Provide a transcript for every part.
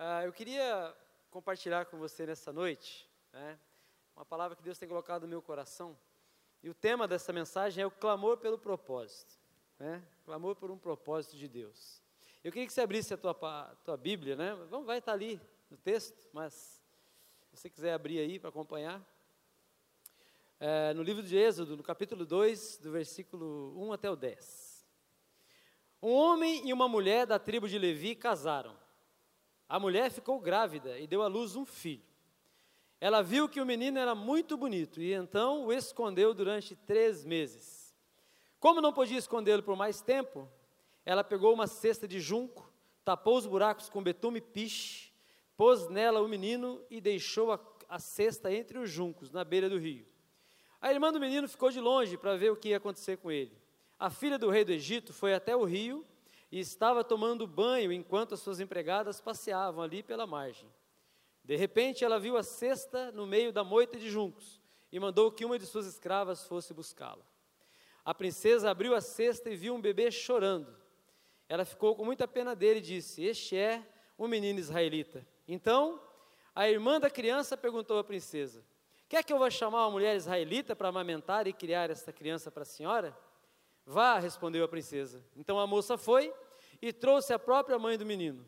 Uh, eu queria compartilhar com você nessa noite né, uma palavra que Deus tem colocado no meu coração. E o tema dessa mensagem é o clamor pelo propósito. Né? Clamor por um propósito de Deus. Eu queria que você abrisse a tua, a tua Bíblia, né? Vamos, vai estar ali no texto, mas se você quiser abrir aí para acompanhar. É, no livro de Êxodo, no capítulo 2, do versículo 1 até o 10. Um homem e uma mulher da tribo de Levi casaram. A mulher ficou grávida e deu à luz um filho. Ela viu que o menino era muito bonito e então o escondeu durante três meses. Como não podia escondê-lo por mais tempo, ela pegou uma cesta de junco, tapou os buracos com betume e piche, pôs nela o menino e deixou a, a cesta entre os juncos, na beira do rio. A irmã do menino ficou de longe para ver o que ia acontecer com ele. A filha do rei do Egito foi até o rio e estava tomando banho enquanto as suas empregadas passeavam ali pela margem. De repente, ela viu a cesta no meio da moita de juncos e mandou que uma de suas escravas fosse buscá-la. A princesa abriu a cesta e viu um bebê chorando. Ela ficou com muita pena dele e disse: Este é um menino israelita. Então, a irmã da criança perguntou à princesa: Quer que eu vá chamar uma mulher israelita para amamentar e criar esta criança para a senhora? Vá, respondeu a princesa. Então a moça foi e trouxe a própria mãe do menino.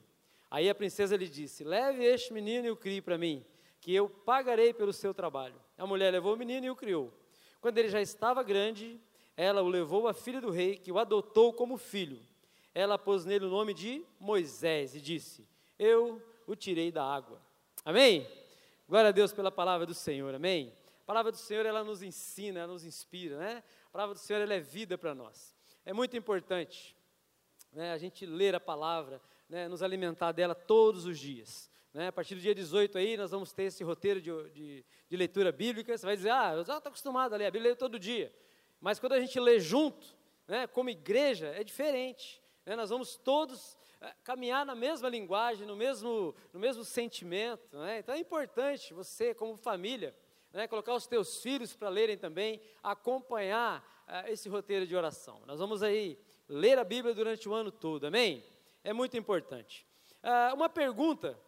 Aí a princesa lhe disse: Leve este menino e o crie para mim, que eu pagarei pelo seu trabalho. A mulher levou o menino e o criou. Quando ele já estava grande, ela o levou à filha do rei, que o adotou como filho. Ela pôs nele o nome de Moisés e disse: Eu o tirei da água. Amém? Glória a Deus pela palavra do Senhor. Amém? Palavra do Senhor, ela nos ensina, ela nos inspira, né? A palavra do Senhor, ela é vida para nós. É muito importante né, a gente ler a palavra, né, nos alimentar dela todos os dias. Né? A partir do dia 18 aí, nós vamos ter esse roteiro de, de, de leitura bíblica. Você vai dizer, ah, eu já estou acostumado a ler a Bíblia todo dia. Mas quando a gente lê junto, né, como igreja, é diferente. Né? Nós vamos todos é, caminhar na mesma linguagem, no mesmo, no mesmo sentimento. Né? Então é importante você, como família, né, colocar os teus filhos para lerem também, acompanhar uh, esse roteiro de oração. Nós vamos aí ler a Bíblia durante o ano todo, amém? É muito importante. Uh, uma pergunta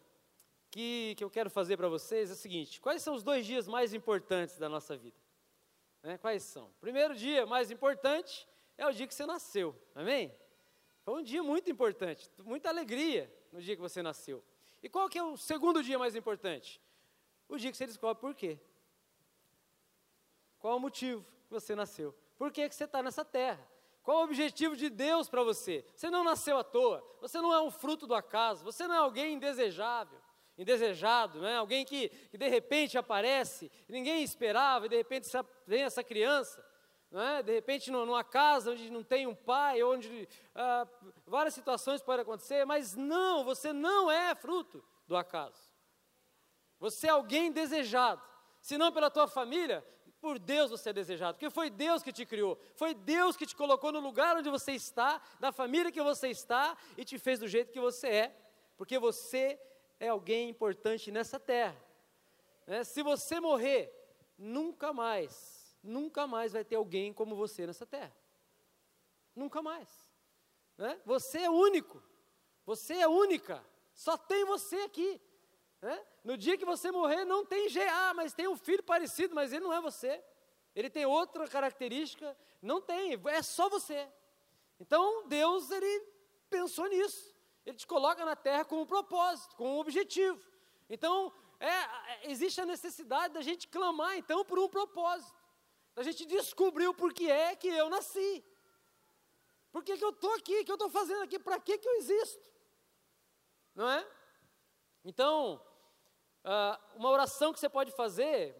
que, que eu quero fazer para vocês é a seguinte: quais são os dois dias mais importantes da nossa vida? Né, quais são? Primeiro dia mais importante é o dia que você nasceu, amém? Foi um dia muito importante, muita alegria no dia que você nasceu. E qual que é o segundo dia mais importante? O dia que você descobre por quê. Qual o motivo que você nasceu? Por que, que você está nessa terra? Qual o objetivo de Deus para você? Você não nasceu à toa, você não é um fruto do acaso, você não é alguém indesejável, indesejado, não é? alguém que, que de repente aparece, ninguém esperava, e de repente vem essa criança, não é? de repente numa casa onde não tem um pai, onde ah, várias situações podem acontecer, mas não, você não é fruto do acaso. Você é alguém desejado, se não pela tua família, por Deus você é desejado, porque foi Deus que te criou, foi Deus que te colocou no lugar onde você está, na família que você está e te fez do jeito que você é, porque você é alguém importante nessa terra. Né? Se você morrer, nunca mais, nunca mais vai ter alguém como você nessa terra. Nunca mais. Né? Você é único, você é única, só tem você aqui. Né? No dia que você morrer, não tem GA, mas tem um filho parecido, mas ele não é você. Ele tem outra característica, não tem, é só você. Então, Deus, ele pensou nisso. Ele te coloca na terra com um propósito, com um objetivo. Então, é, existe a necessidade da gente clamar, então, por um propósito. Da gente descobrir o porquê é que eu nasci. Por que, que eu estou aqui? O que eu estou fazendo aqui? Para que, que eu existo? Não é? Então, uh, uma oração que você pode fazer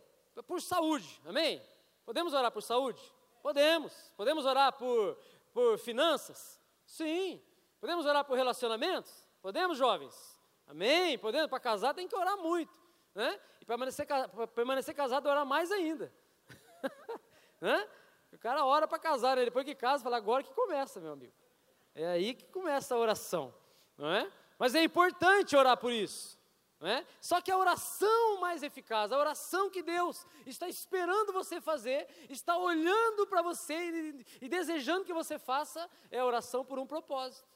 por saúde, amém? Podemos orar por saúde? Podemos. Podemos orar por, por finanças? Sim. Podemos orar por relacionamentos? Podemos, jovens? Amém? Podemos. Para casar tem que orar muito. Né? E para permanecer, para permanecer casado, orar mais ainda. né? O cara ora para casar, né? depois que casa, fala, agora que começa, meu amigo. É aí que começa a oração. Não é? Mas é importante orar por isso. É? Só que a oração mais eficaz, a oração que Deus está esperando você fazer, está olhando para você e, e, desejando que você faça, é a oração por um propósito,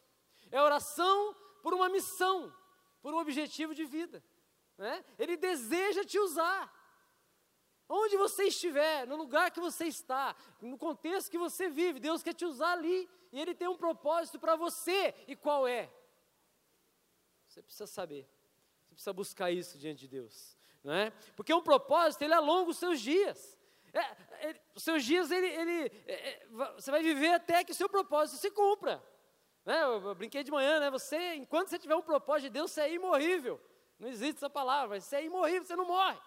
é a oração por uma missão. por um objetivo de vida. Né? Ele deseja te usar. Onde você estiver, no lugar que você está, no contexto que você vive, Deus quer te usar ali. E Ele tem um propósito para você. E qual é? Você precisa saber. Precisa buscar isso diante de Deus. Não é? Porque um propósito, ele alonga os seus dias. É, ele, os seus dias, ele, ele é, é você vai viver até que o seu propósito se cumpra. Né? Eu, eu, brinquei de manhã, né? Você, enquanto você tiver um propósito de Deus, você é imorrível. Não existe essa palavra, mas você é imorrível, você não morre.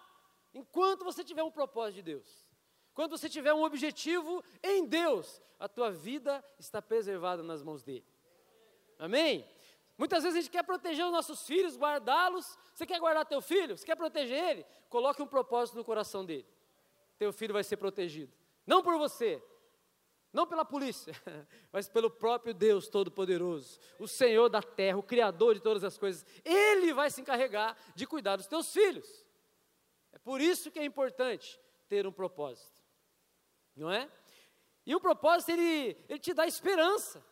Enquanto você tiver um propósito de Deus. Quando você tiver um objetivo em Deus, a tua vida está preservada nas mãos dele. Amém? Muitas vezes a gente quer proteger os nossos filhos, guardá-los. Você quer guardar teu filho? Você quer proteger ele? Coloque um propósito no coração dele. Teu filho vai ser protegido. Não por você, não pela polícia, mas pelo próprio Deus Todo-Poderoso, o Senhor da terra, o Criador de todas as coisas. Ele vai se encarregar de cuidar dos teus filhos. É por isso que é importante ter um propósito, não é? E o propósito, ele, ele te dá esperança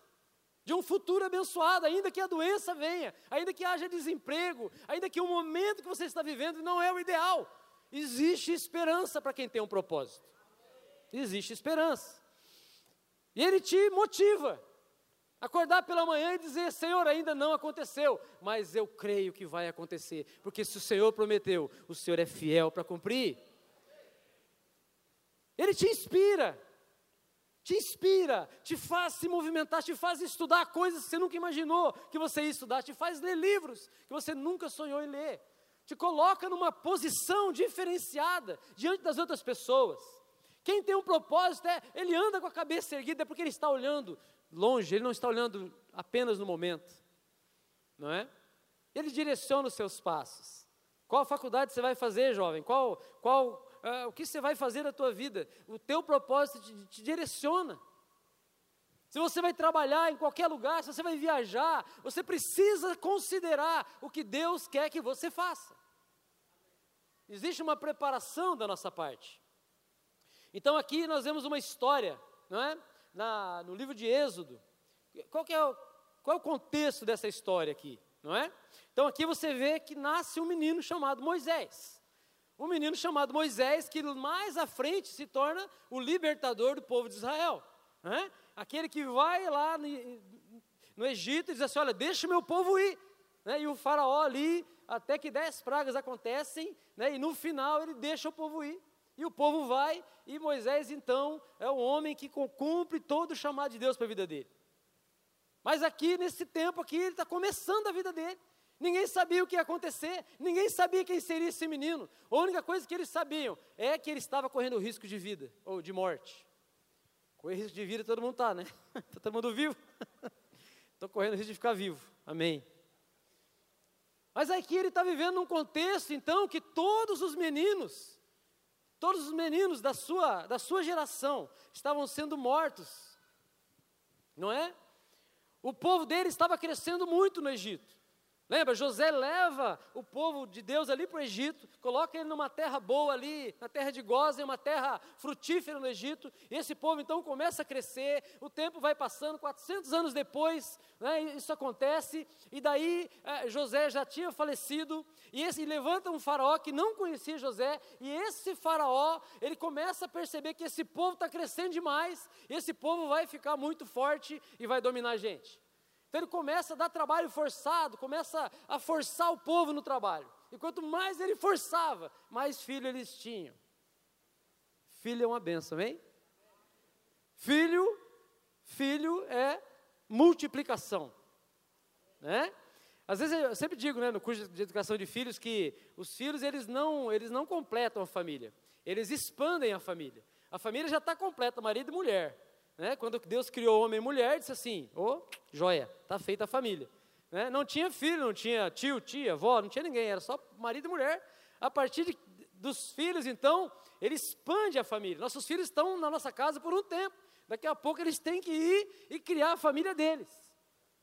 de um futuro abençoado, ainda que a doença venha, ainda que haja desemprego, ainda que o momento que você está vivendo não é o ideal. Existe esperança para quem tem um propósito. Existe esperança. E ele te motiva. Acordar pela manhã e dizer: Senhor, ainda não aconteceu, mas eu creio que vai acontecer, porque se o Senhor prometeu, o Senhor é fiel para cumprir. Ele te inspira, te inspira, te faz se movimentar, te faz estudar coisas que você nunca imaginou que você ia estudar, te faz ler livros que você nunca sonhou em ler, te coloca numa posição diferenciada diante das outras pessoas. Quem tem um propósito é, ele anda com a cabeça erguida, é porque ele está olhando longe, ele não está olhando apenas no momento, não é? Ele direciona os seus passos. Qual faculdade você vai fazer, jovem? Qual, qual, uh, o que você vai fazer na tua vida? O teu propósito te, te direciona. Se você vai trabalhar em qualquer lugar, se você vai viajar, você precisa considerar o que Deus quer que você faça. Existe uma preparação da nossa parte. Então aqui nós vemos uma história, não é? Na, no livro de Êxodo. Qual, é o, qual é o contexto dessa história aqui, não é? Então aqui você vê que nasce um menino chamado Moisés. Um menino chamado Moisés que mais à frente se torna o libertador do povo de Israel. Não é? Aquele que vai lá no, no Egito e diz assim, olha, deixa o meu povo ir. Né? E o faraó ali, até que dez pragas acontecem, né? e no final ele deixa o povo ir. E o povo vai, e Moisés então é o homem que cumpre todo o chamado de Deus para a vida dele. Mas aqui, nesse tempo aqui, ele está começando a vida dele. Ninguém sabia o que ia acontecer, ninguém sabia quem seria esse menino. A única coisa que eles sabiam é que ele estava correndo risco de vida, ou de morte. Correr risco de vida todo mundo está, né? Está todo mundo vivo? Estou correndo risco de ficar vivo, amém. Mas aqui ele está vivendo num contexto, então, que todos os meninos Todos os meninos da sua, da sua geração estavam sendo mortos, não é? O povo dele estava crescendo muito no Egito. Lembra, José leva o povo de Deus ali para o Egito, coloca ele numa terra boa ali, na terra de Gozen, uma terra frutífera no Egito, e esse povo então começa a crescer, o tempo vai passando, 400 anos depois, né, isso acontece, e daí é, José já tinha falecido, e, esse, e levanta um faraó que não conhecia José, e esse faraó, ele começa a perceber que esse povo está crescendo demais, esse povo vai ficar muito forte e vai dominar a gente. Então ele começa a dar trabalho forçado, começa a forçar o povo no trabalho. E quanto mais ele forçava, mais filho eles tinham. Filho é uma benção, hein? Filho, filho é multiplicação, né? Às vezes eu sempre digo, né, no curso de educação de filhos, que os filhos eles não, eles não completam a família, eles expandem a família. A família já está completa, marido e mulher. Né? Quando Deus criou homem e mulher, disse assim: Ô, oh, joia, está feita a família. Né? Não tinha filho, não tinha tio, tia, avó, não tinha ninguém, era só marido e mulher. A partir de, dos filhos, então, ele expande a família. Nossos filhos estão na nossa casa por um tempo. Daqui a pouco eles têm que ir e criar a família deles.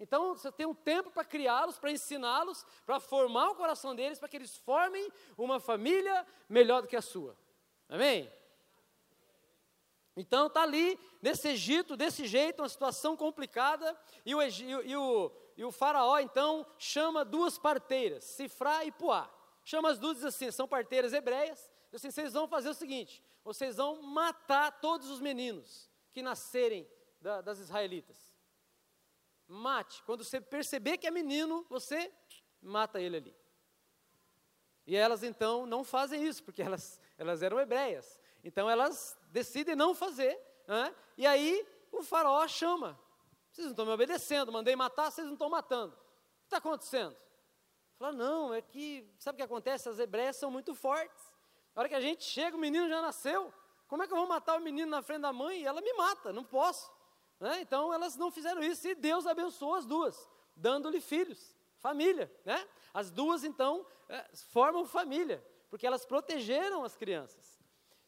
Então você tem um tempo para criá-los, para ensiná-los, para formar o coração deles, para que eles formem uma família melhor do que a sua. Amém? Então está ali, nesse Egito, desse jeito, uma situação complicada, e o, e o, e o faraó então chama duas parteiras, Sifrá e Puá. Chama as duas e diz assim, são parteiras hebreias, diz assim, vocês vão fazer o seguinte, vocês vão matar todos os meninos que nascerem da, das israelitas. Mate, quando você perceber que é menino, você mata ele ali. E elas então não fazem isso, porque elas, elas eram hebreias. Então elas decidem não fazer. Né? E aí o faraó chama. Vocês não estão me obedecendo, mandei matar, vocês não estão matando. O que está acontecendo? Fala, não, é que, sabe o que acontece? As hebreias são muito fortes. Na hora que a gente chega, o menino já nasceu. Como é que eu vou matar o menino na frente da mãe? E ela me mata, não posso. Né? Então elas não fizeram isso e Deus abençoou as duas, dando-lhe filhos, família. Né? As duas, então, é, formam família, porque elas protegeram as crianças.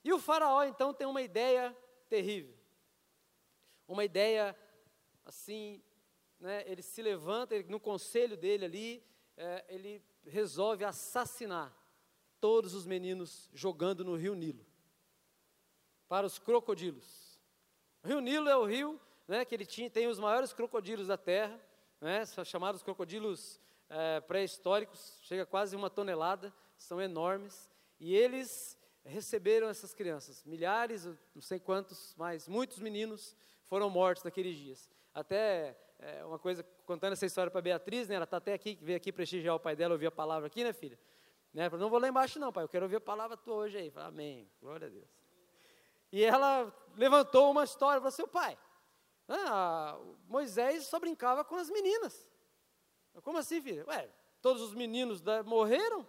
E o faraó, então, tem uma ideia terrível. Uma ideia, assim, né, ele se levanta, ele, no conselho dele ali, é, ele resolve assassinar todos os meninos jogando no rio Nilo, para os crocodilos. O rio Nilo é o rio né, que ele tinha, tem os maiores crocodilos da terra, né, são chamados crocodilos é, pré-históricos, chega quase uma tonelada, são enormes, e eles receberam essas crianças. Milhares, não sei quantos, mas muitos meninos foram mortos naqueles dias. Até é, uma coisa, contando essa história para Beatriz, né, ela está até aqui, veio aqui prestigiar o pai dela, ouvir a palavra aqui, né, filha? Né, falou, não vou lá embaixo não, pai, eu quero ouvir a palavra tua hoje aí. Falei, amém, glória a Deus. E ela levantou uma história, falou assim, pai, ah, Moisés só brincava com as meninas. Como assim, filha? Ué, todos os meninos da, morreram,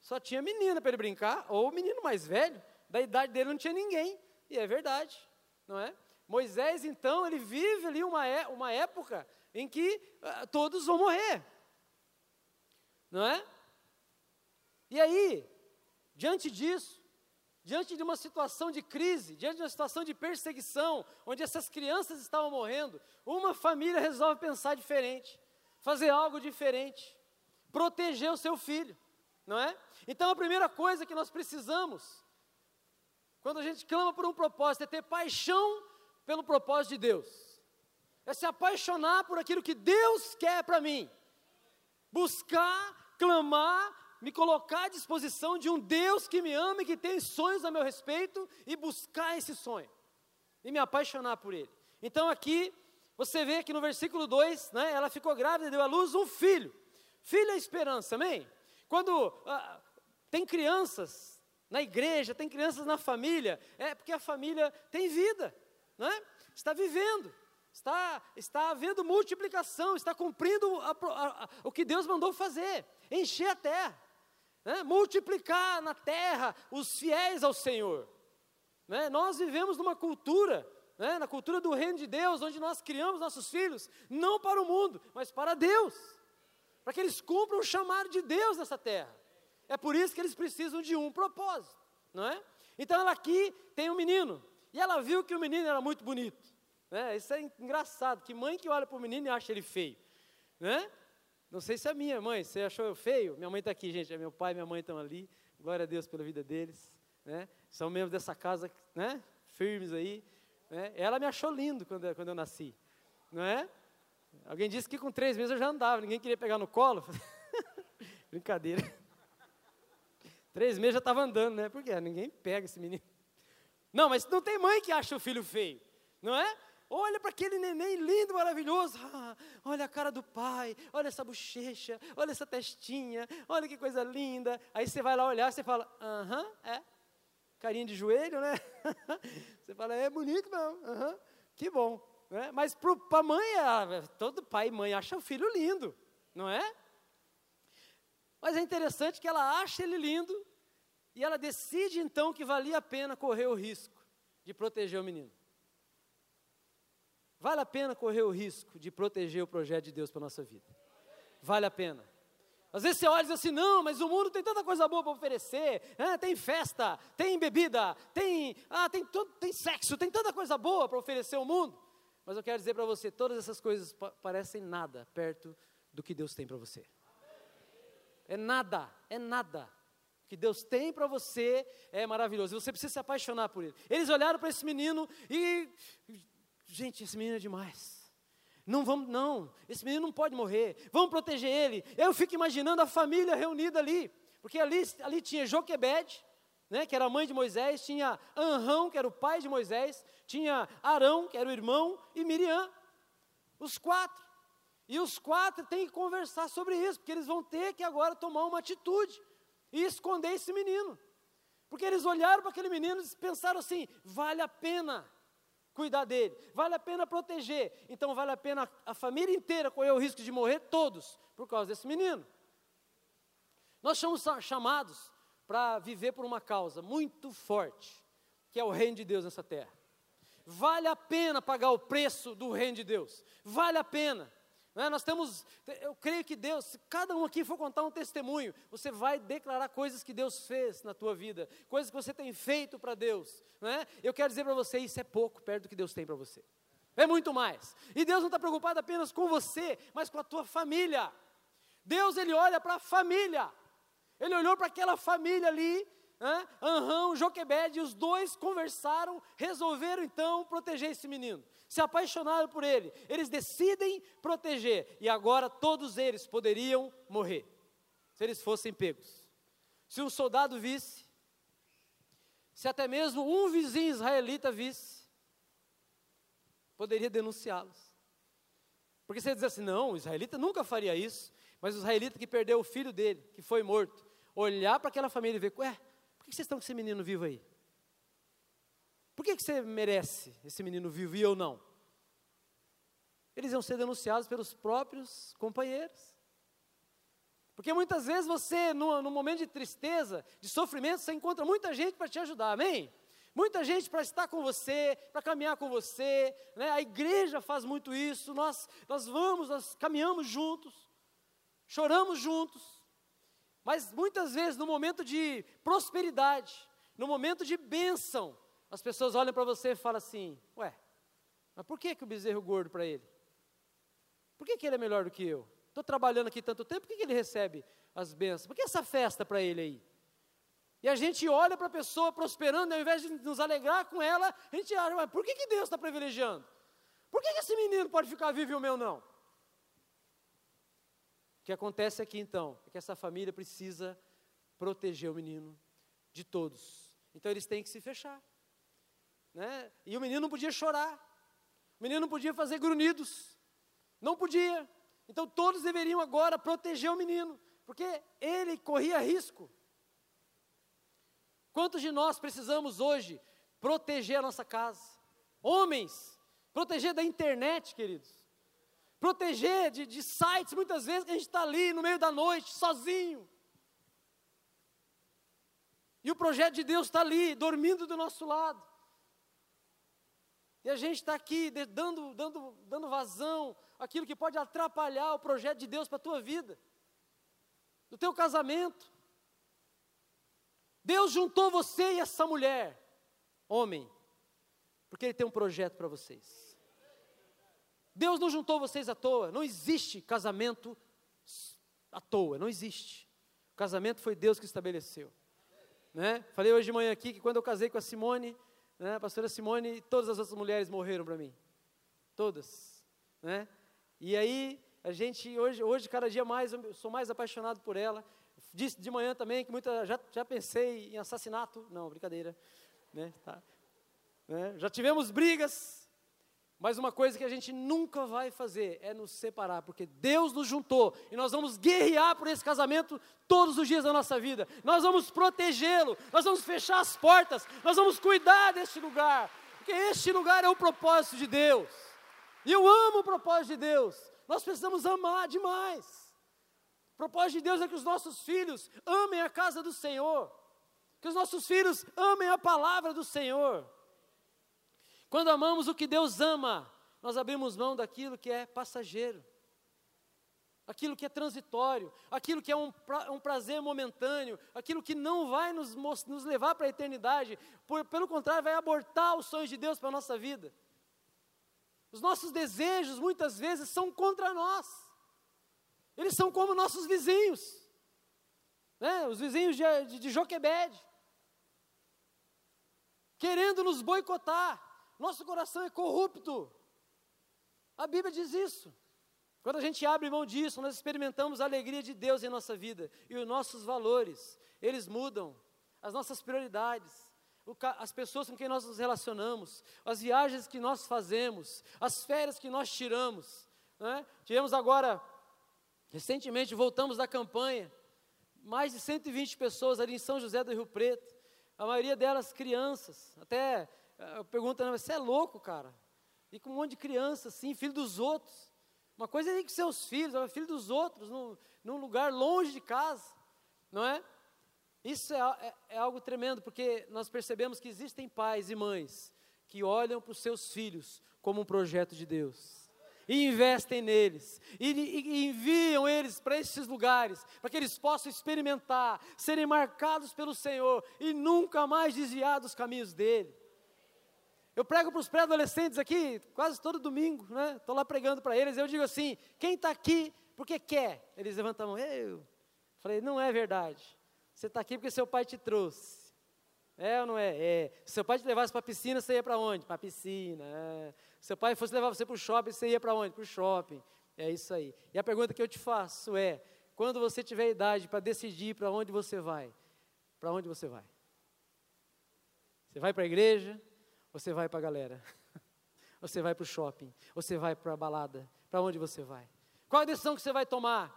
só tinha menina para ele brincar, ou o menino mais velho, da idade dele não tinha ninguém. E é verdade, não é? Moisés, então, ele vive ali uma, é, uma época em que uh, todos vão morrer, não é? E aí, diante disso, diante de uma situação de crise, diante de uma situação de perseguição, onde essas crianças estavam morrendo, uma família resolve pensar diferente fazer algo diferente, proteger o seu filho, não é? Então a primeira coisa que nós precisamos, quando a gente clama por um propósito, é ter paixão pelo propósito de Deus, é se apaixonar por aquilo que Deus quer para mim, buscar, clamar, me colocar à disposição de um Deus que me ama e que tem sonhos a meu respeito e buscar esse sonho e me apaixonar por ele. Então aqui você vê que no versículo 2, né, ela ficou grávida e deu à luz um filho. Filho é esperança, amém? Quando ah, tem crianças na igreja, tem crianças na família, é porque a família tem vida, né? está vivendo, está, está havendo multiplicação, está cumprindo a, a, a, o que Deus mandou fazer, encher a terra, né? multiplicar na terra os fiéis ao Senhor. Né? Nós vivemos numa cultura né, na cultura do reino de Deus, onde nós criamos nossos filhos, não para o mundo, mas para Deus, para que eles cumpram o chamado de Deus nessa terra. É por isso que eles precisam de um propósito, não é? Então ela aqui tem um menino, e ela viu que o menino era muito bonito. Né? Isso é engraçado, que mãe que olha para o menino e acha ele feio, né? Não sei se é minha mãe, você achou eu feio? Minha mãe está aqui, gente, é meu pai e minha mãe estão ali, glória a Deus pela vida deles, né? São membros dessa casa, né? Firmes aí, né? Ela me achou lindo quando, quando eu nasci, não é? Alguém disse que com três meses eu já andava, ninguém queria pegar no colo. Brincadeira. Três meses já estava andando, né? Porque ninguém pega esse menino. Não, mas não tem mãe que acha o filho feio, não é? Olha para aquele neném lindo, maravilhoso. Ah, olha a cara do pai, olha essa bochecha, olha essa testinha, olha que coisa linda. Aí você vai lá olhar, você fala, aham, uh -huh, é carinha de joelho, né? Você fala, é bonito mesmo, uhum, que bom. Né? Mas para a mãe, todo pai e mãe acha o filho lindo, não é? Mas é interessante que ela acha ele lindo e ela decide então que valia a pena correr o risco de proteger o menino. Vale a pena correr o risco de proteger o projeto de Deus para a nossa vida. Vale a pena. Às vezes você olha e diz assim, não, mas o mundo tem tanta coisa boa para oferecer, é, tem festa, tem bebida, tem, ah, tem, todo, tem sexo, tem tanta coisa boa para oferecer ao mundo. Mas eu quero dizer para você, todas essas coisas pa parecem nada perto do que Deus tem para você. É nada, é nada. O que Deus tem para você é maravilhoso. Você precisa se apaixonar por ele. Eles olharam para esse menino e, gente, esse menino é demais. Não vamos, não, esse menino não pode morrer, vamos proteger ele. Eu fico imaginando a família reunida ali, porque ali, ali tinha Joquebede, né, que era a mãe de Moisés, tinha Anrão, que era o pai de Moisés, tinha Arão, que era o irmão, e Miriam. Os quatro. E os quatro têm que conversar sobre isso, porque eles vão ter que agora tomar uma atitude e esconder esse menino. Porque eles olharam para aquele menino e pensaram assim: vale a pena cuidar dele, vale a pena proteger. Então vale a pena a família inteira correr o risco de morrer, todos, por causa desse menino. Nós somos chamados para viver por uma causa muito forte, que é o reino de Deus nessa terra. Vale a pena pagar o preço do reino de Deus, vale a pena. É? Nós temos, eu creio que Deus, se cada um aqui for contar um testemunho, você vai declarar coisas que Deus fez na tua vida, coisas que você tem feito para Deus. É? Eu quero dizer para você, isso é pouco perto do que Deus tem para você. É muito mais. E Deus não está preocupado apenas com você, mas com a tua família. Deus, Ele olha para a família. Ele olhou para aquela família ali Hein? Anrão, Joquebede, os dois conversaram, resolveram então proteger esse menino. Se apaixonaram por ele. Eles decidem proteger. E agora todos eles poderiam morrer. Se eles fossem pegos. Se um soldado visse, se até mesmo um vizinho israelita visse, poderia denunciá-los. Porque você diz assim, não, o israelita nunca faria isso, mas o israelita que perdeu o filho dele, que foi morto, olhar para aquela família e ver, ué, que vocês estão com esse menino vivo aí? Por que, que você merece esse menino vivo e eu não? Eles iam ser denunciados pelos próprios companheiros. Porque muitas vezes você, no, no momento de tristeza, de sofrimento, você encontra muita gente para te ajudar, amém? Muita gente para estar com você, para caminhar com você, né? a igreja faz muito isso, nós, nós vamos, nós caminhamos juntos, choramos juntos, mas muitas vezes, no momento de prosperidade, no momento de bênção, as pessoas olham para você e falam assim: Ué, mas por que, que o bezerro gordo para ele? Por que, que ele é melhor do que eu? Estou trabalhando aqui tanto tempo, por que, que ele recebe as bênçãos? Por que essa festa para ele aí? E a gente olha para a pessoa prosperando, ao invés de nos alegrar com ela, a gente acha, mas por que, que Deus está privilegiando? Por que, que esse menino pode ficar vivo e o meu não? que acontece aqui então é que essa família precisa proteger o menino de todos. Então eles têm que se fechar. Né? E o menino não podia chorar. O menino não podia fazer grunhidos. Não podia. Então todos deveriam agora proteger o menino, porque ele corria risco. Quantos de nós precisamos hoje proteger a nossa casa? Homens, proteger da internet, queridos proteger de, de sites, muitas vezes que a gente está ali no meio da noite, sozinho. E o projeto de Deus está ali, dormindo do nosso lado. E a gente está aqui dando, dando, dando vazão aquilo que pode atrapalhar o projeto de Deus para a tua vida, do teu casamento. Deus juntou você e essa mulher, homem, porque Ele tem um projeto para vocês. Deus não juntou vocês à toa. Não existe casamento à toa, não existe. O casamento foi Deus que estabeleceu. Né? Falei hoje de manhã aqui que quando eu casei com a Simone, né, a pastora Simone, todas as outras mulheres morreram para mim. Todas. Né? E aí, a gente, hoje, hoje, cada dia mais, eu sou mais apaixonado por ela. Disse de manhã também que muita, já, já pensei em assassinato. Não, brincadeira. Né? Tá. Né? Já tivemos brigas, mas uma coisa que a gente nunca vai fazer é nos separar, porque Deus nos juntou e nós vamos guerrear por esse casamento todos os dias da nossa vida. Nós vamos protegê-lo, nós vamos fechar as portas, nós vamos cuidar deste lugar, porque este lugar é o propósito de Deus. E eu amo o propósito de Deus. Nós precisamos amar demais. O propósito de Deus é que os nossos filhos amem a casa do Senhor, que os nossos filhos amem a palavra do Senhor. Quando amamos o que Deus ama, nós abrimos mão daquilo que é passageiro, aquilo que é transitório, aquilo que é um, pra, um prazer momentâneo, aquilo que não vai nos, nos levar para a eternidade, por, pelo contrário, vai abortar os sonhos de Deus para a nossa vida. Os nossos desejos muitas vezes são contra nós, eles são como nossos vizinhos, né? os vizinhos de, de, de Joquebede, querendo nos boicotar, nosso coração é corrupto. A Bíblia diz isso. Quando a gente abre mão disso, nós experimentamos a alegria de Deus em nossa vida e os nossos valores, eles mudam, as nossas prioridades, as pessoas com quem nós nos relacionamos, as viagens que nós fazemos, as férias que nós tiramos. Né? Tivemos agora, recentemente, voltamos da campanha, mais de 120 pessoas ali em São José do Rio Preto, a maioria delas crianças, até eh, pergunta, você é louco, cara? E com um monte de criança, assim, filho dos outros. Uma coisa é com seus filhos, é filho dos outros, num, num lugar longe de casa, não é? Isso é, é, é algo tremendo, porque nós percebemos que existem pais e mães que olham para os seus filhos como um projeto de Deus e investem neles, e, e enviam eles para esses lugares, para que eles possam experimentar, serem marcados pelo Senhor e nunca mais desviar dos caminhos dele. Eu prego para os pré-adolescentes aqui, quase todo domingo, né? Estou lá pregando para eles, eu digo assim: quem está aqui porque quer? Eles levantam a mão, eu. Falei, não é verdade. Você está aqui porque seu pai te trouxe. É ou não é? É. Se seu pai te levasse para a piscina, você ia para onde? Para a piscina. É. Se seu pai fosse levar você para o shopping, você ia para onde? Para o shopping. É isso aí. E a pergunta que eu te faço é: quando você tiver idade para decidir para onde você vai, para onde você vai? Você vai para a igreja? Você vai para a galera. Você vai para o shopping. Você vai para a balada. Para onde você vai? Qual a decisão que você vai tomar?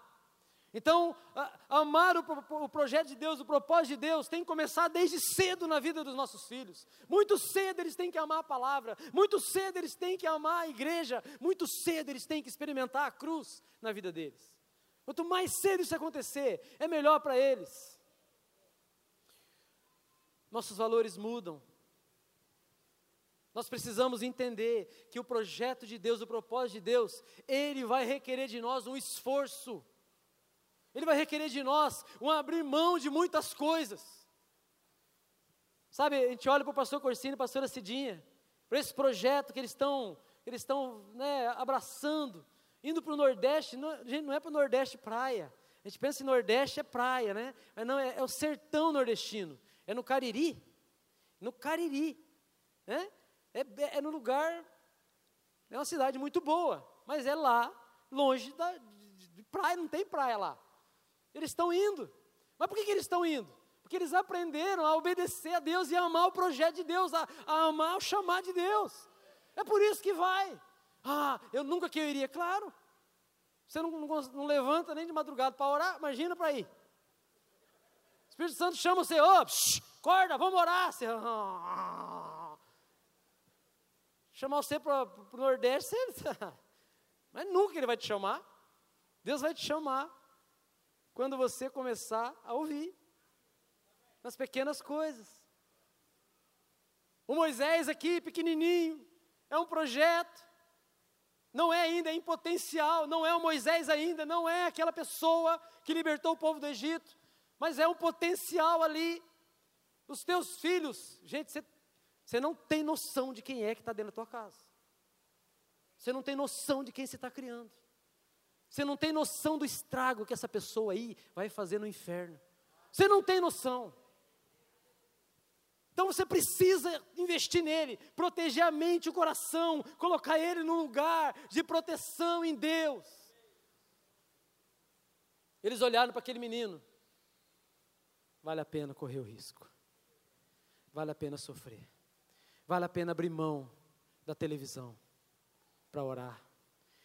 Então, a, amar o, o, projeto de Deus, o propósito de Deus, tem que começar desde cedo na vida dos nossos filhos. Muito cedo eles têm que amar a palavra, muito cedo eles têm que amar a igreja, muito cedo eles têm que experimentar a cruz na vida deles. Quanto mais cedo isso acontecer, é melhor para eles. Nossos valores mudam, nós precisamos entender que o projeto de Deus, o propósito de Deus, ele vai requerer de nós um esforço. Ele vai requerer de nós um abrir mão de muitas coisas. Sabe, a gente olha para o pastor Corsini e pastora Cidinha, para esse projeto que eles estão, eles estão né, abraçando, indo para o Nordeste, não, gente, não é para o Nordeste praia. A gente pensa em Nordeste é praia, né? Mas não, é, é o sertão nordestino. É no Cariri. No Cariri. Né? É, é no lugar, é uma cidade muito boa, mas é lá, longe da, de, de praia, não tem praia lá. Eles estão indo. Mas por que, que eles estão indo? Porque eles aprenderam a obedecer a Deus e a amar o projeto de Deus, a, a amar o chamar de Deus. É por isso que vai. Ah, eu nunca que eu iria, claro. Você não, não, não levanta nem de madrugada para orar, imagina para ir. O Espírito Santo chama você, ô, oh, acorda, vamos orar. Você, ah, chamar você para o Nordeste, você, mas nunca Ele vai te chamar. Deus vai te chamar quando você começar a ouvir, nas pequenas coisas. O Moisés aqui, pequenininho, é um projeto, não é ainda, é em potencial, não é o Moisés ainda, não é aquela pessoa que libertou o povo do Egito, mas é um potencial ali. Os teus filhos, gente, você você não tem noção de quem é que está dentro da tua casa. Você não tem noção de quem você está criando. Você não tem noção do estrago que essa pessoa aí vai fazer no inferno. Você não tem noção. Então você precisa investir nele, proteger a mente e o coração, colocar ele num lugar de proteção em Deus. Eles olharam para aquele menino. Vale a pena correr o risco. Vale a pena sofrer. Vale a pena abrir mão da televisão para orar.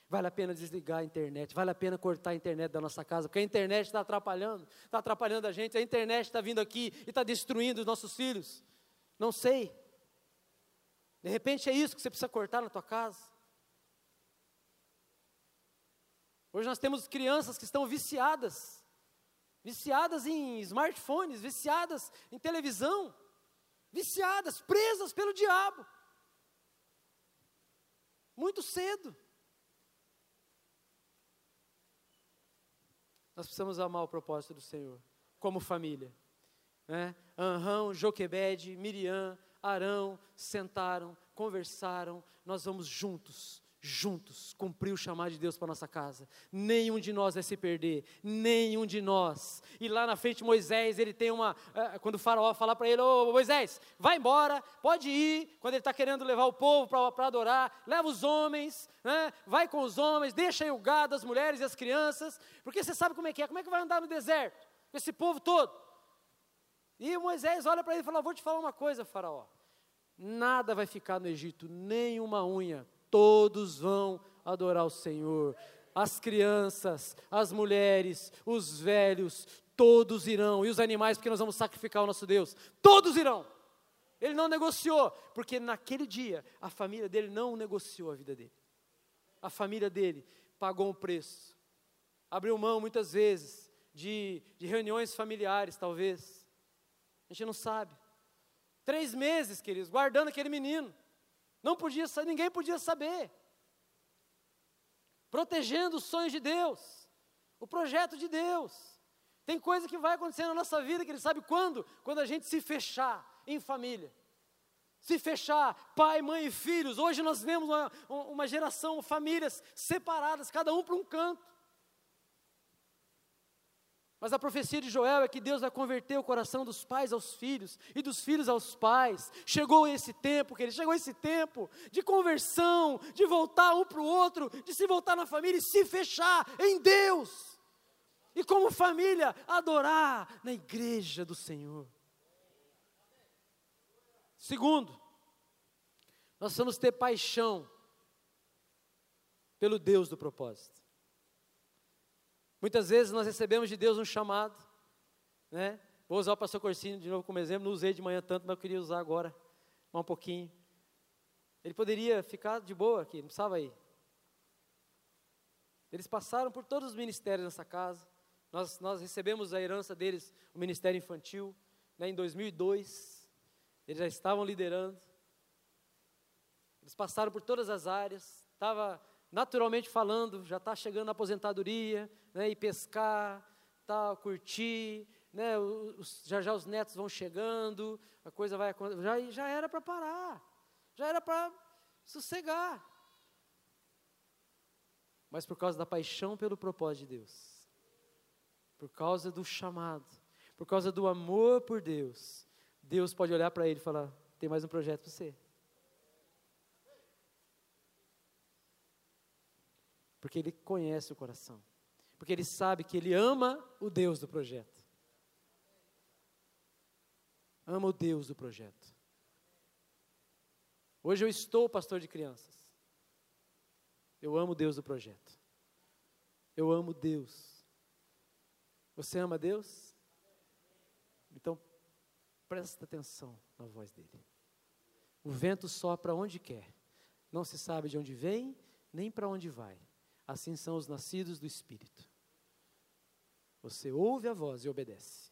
Vale a pena desligar a internet, vale a pena cortar a internet da nossa casa, porque a internet está atrapalhando, está atrapalhando a gente, a internet está vindo aqui e está destruindo os nossos filhos. Não sei. De repente é isso que você precisa cortar na tua casa. Hoje nós temos crianças que estão viciadas, viciadas em smartphones, viciadas em televisão viciadas, presas pelo diabo. Muito cedo. Nós precisamos amar o propósito do Senhor, como família. Né? Anrão, Joquebede, Miriam, Arão sentaram, conversaram, nós vamos juntos, juntos cumprir o chamado de Deus para nossa casa. Nenhum de nós vai se perder, nenhum de nós. E lá na frente Moisés, ele tem uma, é, quando o faraó falar para ele, ô Moisés, vai embora, pode ir, quando ele está querendo levar o povo para adorar, leva os homens, né, vai com os homens, deixa aí o gado, as mulheres e as crianças, porque você sabe como é que é, como é que vai andar no deserto, com esse povo todo. E Moisés olha para ele e fala, vou te falar uma coisa, faraó, nada vai ficar no Egito, nem uma unha, todos vão adorar o Senhor. As crianças, as mulheres, os velhos, todos irão. E os animais, porque nós vamos sacrificar o nosso Deus. Todos irão. Ele não negociou, porque naquele dia a família dele não negociou a vida dele. A família dele pagou um preço. Abriu mão muitas vezes de, de reuniões familiares, talvez. A gente não sabe. Três meses, queridos, guardando aquele menino. Não podia, ninguém podia saber. Protegendo os sonhos de Deus, o projeto de Deus. Tem coisa que vai acontecer na nossa vida que ele sabe quando? Quando a gente se fechar em família. Se fechar, pai, mãe e filhos. Hoje nós vemos uma, uma geração, famílias separadas, cada um para um canto. Mas a profecia de Joel é que Deus vai converter o coração dos pais aos filhos e dos filhos aos pais. Chegou esse tempo, querido, chegou esse tempo de conversão, de voltar um para o outro, de se voltar na família e se fechar em Deus. E como família, adorar na igreja do Senhor. Segundo, nós vamos ter paixão pelo Deus do propósito. Muitas vezes nós recebemos de Deus um chamado, né? Vou usar o pastor Corsinho de novo como exemplo, não usei de manhã tanto, mas eu queria usar agora, um pouquinho. Ele poderia ficar de boa aqui, não precisava ir. Eles passaram por todos os ministérios nessa casa. Nós, nós recebemos a herança deles, o ministério infantil, né, em 2002. Eles já estavam liderando. Eles passaram por todas as áreas. Estava naturalmente falando, já está chegando a aposentadoria, né, e pescar, tal, curtir, né, os, já já os netos vão chegando, a coisa vai já já era para parar, já era para sossegar. Mas por causa da paixão pelo propósito de Deus, por causa do chamado, por causa do amor por Deus, Deus pode olhar para ele e falar: tem mais um projeto para você. Porque ele conhece o coração. Porque ele sabe que ele ama o Deus do projeto. Ama o Deus do projeto. Hoje eu estou pastor de crianças. Eu amo o Deus do projeto. Eu amo Deus. Você ama Deus? Então, presta atenção na voz dele. O vento sopra onde quer. Não se sabe de onde vem, nem para onde vai. Assim são os nascidos do Espírito. Você ouve a voz e obedece.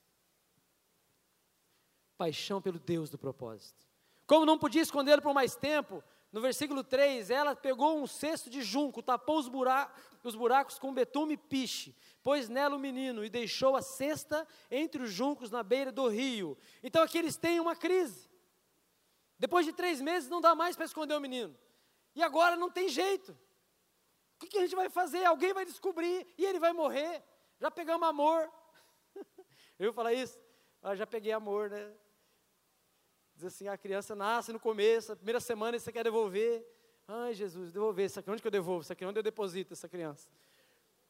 Paixão pelo Deus do propósito. Como não podia escondê-lo por mais tempo, no versículo 3, ela pegou um cesto de junco, tapou os buracos, os buracos com betume e piche, pôs nela o menino e deixou a cesta entre os juncos na beira do rio. Então aqui eles têm uma crise. Depois de três meses não dá mais para esconder o menino. E agora não tem jeito. Que, que a gente vai fazer? Alguém vai descobrir e ele vai morrer. Já pegamos amor. Eu falar isso? Ah, já peguei amor, né? Diz assim, a criança nasce no começo, a primeira semana você quer devolver. Ai, Jesus, devolver isso aqui. Onde que eu devolvo isso aqui? Onde eu deposito essa criança?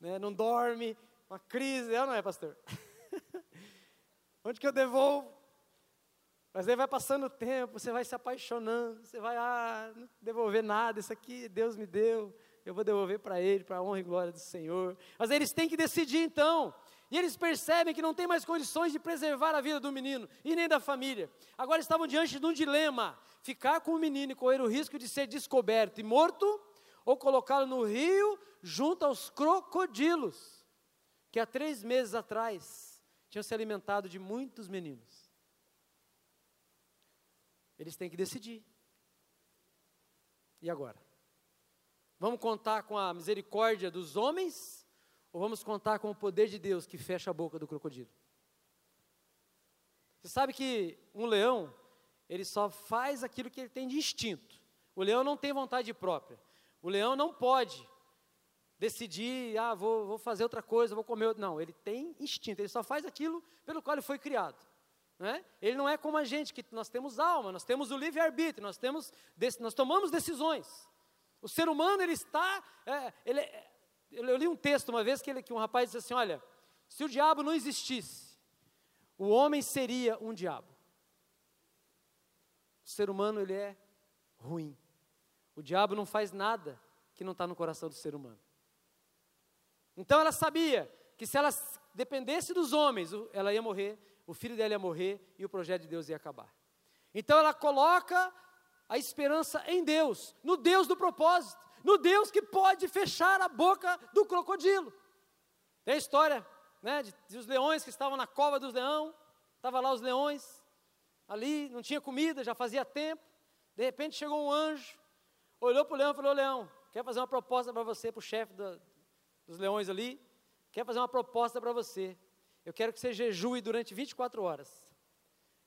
Né? Não dorme, uma crise, é ou não é, pastor? Onde que eu devolvo? Mas aí vai passando o tempo, você vai se apaixonando, você vai, ah, não devolver nada, isso aqui Deus me deu eu vou devolver para ele, para a honra e glória do Senhor. Mas eles têm que decidir então. E eles percebem que não tem mais condições de preservar a vida do menino e nem da família. Agora estavam diante de um dilema: ficar com o menino e correr o risco de ser descoberto e morto, ou colocá-lo no rio junto aos crocodilos, que há três meses atrás tinham se alimentado de muitos meninos. Eles têm que decidir. E agora? Vamos contar com a misericórdia dos homens ou vamos contar com o poder de Deus que fecha a boca do crocodilo? Você sabe que um leão, ele só faz aquilo que ele tem de instinto. O leão não tem vontade própria. O leão não pode decidir, ah, vou, vou fazer outra coisa, vou comer. Não, ele tem instinto, ele só faz aquilo pelo qual ele foi criado. Né? Ele não é como a gente, que nós temos alma, nós temos o livre-arbítrio, nós, temos, nós tomamos decisões. O ser humano, ele está. É, ele, é, eu li um texto uma vez que, ele, que um rapaz disse assim: olha, se o diabo não existisse, o homem seria um diabo. O ser humano, ele é ruim. O diabo não faz nada que não está no coração do ser humano. Então ela sabia que se ela dependesse dos homens, ela ia morrer, o filho dela ia morrer e o projeto de Deus ia acabar. Então ela coloca a esperança em Deus, no Deus do propósito, no Deus que pode fechar a boca do crocodilo. Tem a história né, de, de os leões que estavam na cova dos leões, estavam lá os leões, ali, não tinha comida, já fazia tempo, de repente chegou um anjo, olhou para o leão e falou, leão, quer fazer uma proposta para você, para o chefe dos leões ali, quer fazer uma proposta para você. Eu quero que você jejue durante 24 horas.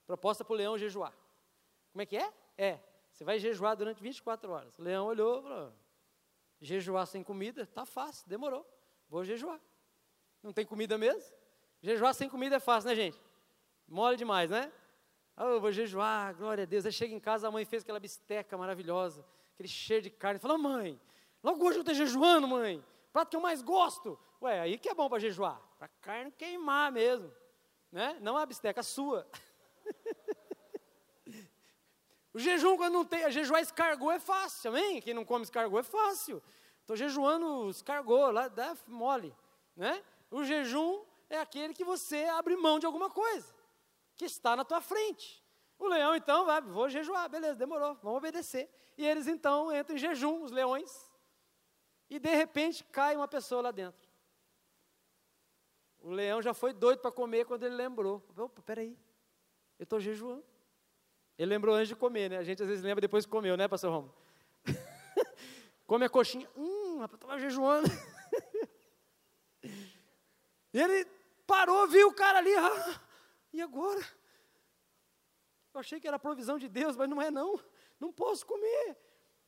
Proposta para o leão jejuar. Como é que é? É, você vai jejuar durante 24 horas. O leão olhou e falou: jejuar sem comida, tá fácil, demorou. Vou jejuar. Não tem comida mesmo? Jejuar sem comida é fácil, né, gente? Mole demais, né? Oh, eu vou jejuar, glória a Deus. Aí chega em casa, a mãe fez aquela bisteca maravilhosa, aquele cheiro de carne. Falou, mãe, logo hoje eu estou jejuando, mãe prato que eu mais gosto. Ué, aí que é bom para jejuar, para carne queimar mesmo, né? Não a bisteca, a sua. O jejum, quando não tem, jejuar escargot é fácil, amém? Quem não come escargot é fácil. Estou jejuando escargot, lá dá mole, né? O jejum é aquele que você abre mão de alguma coisa, que está na tua frente. O leão, então, vai, vou jejuar, beleza, demorou, vamos obedecer. E eles, então, entram em jejum, os leões, e de repente cai uma pessoa lá dentro. O leão já foi doido para comer quando ele lembrou. Opa, peraí, eu estou jejuando. Ele lembrou antes de comer, né? A gente às vezes lembra depois que comeu, né, pastor Romo? Come a coxinha, hum, rapaz, estava jejuando. ele parou, viu o cara ali, ah, e agora? Eu achei que era provisão de Deus, mas não é não, não posso comer.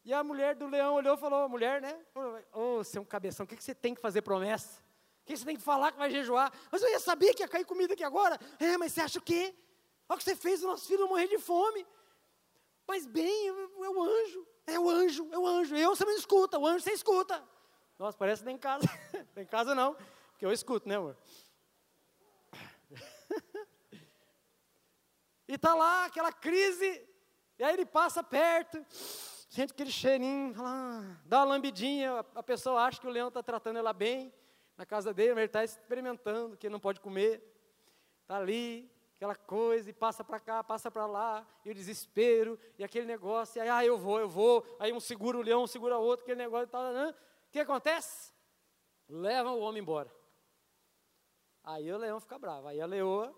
E a mulher do leão olhou e falou, mulher, né? Ô, oh, um cabeção, o que você tem que fazer promessa? O que você tem que falar que vai jejuar? Mas eu ia saber que ia cair comida aqui agora. É, mas você acha o quê? Olha o que você fez, o nosso filho morrer de fome. Mas bem, é o anjo, é o anjo, é o anjo. Eu, você não escuta, o anjo você escuta. Nossa, parece tem em casa. tem em casa não, porque eu escuto, né, amor? e tá lá aquela crise, e aí ele passa perto, sente aquele cheirinho, dá uma lambidinha, a pessoa acha que o leão está tratando ela bem, na casa dele, mas ele está experimentando que ele não pode comer, está ali, aquela coisa, e passa para cá, passa para lá, e o desespero, e aquele negócio, e aí, ah, eu vou, eu vou, aí um segura o leão, um segura outro, aquele negócio e tal, o que acontece? Leva o homem embora. Aí o leão fica bravo, aí a leoa,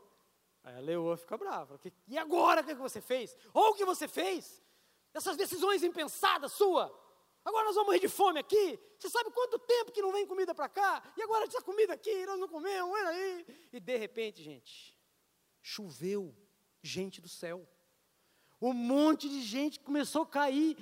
aí a leoa fica brava, e agora o que você fez? Ou o que você fez? Essas decisões impensadas sua. Agora nós vamos morrer de fome aqui. Você sabe quanto tempo que não vem comida para cá? E agora essa comida aqui, nós não comemos, olha aí. E de repente, gente, choveu gente do céu. Um monte de gente começou a cair.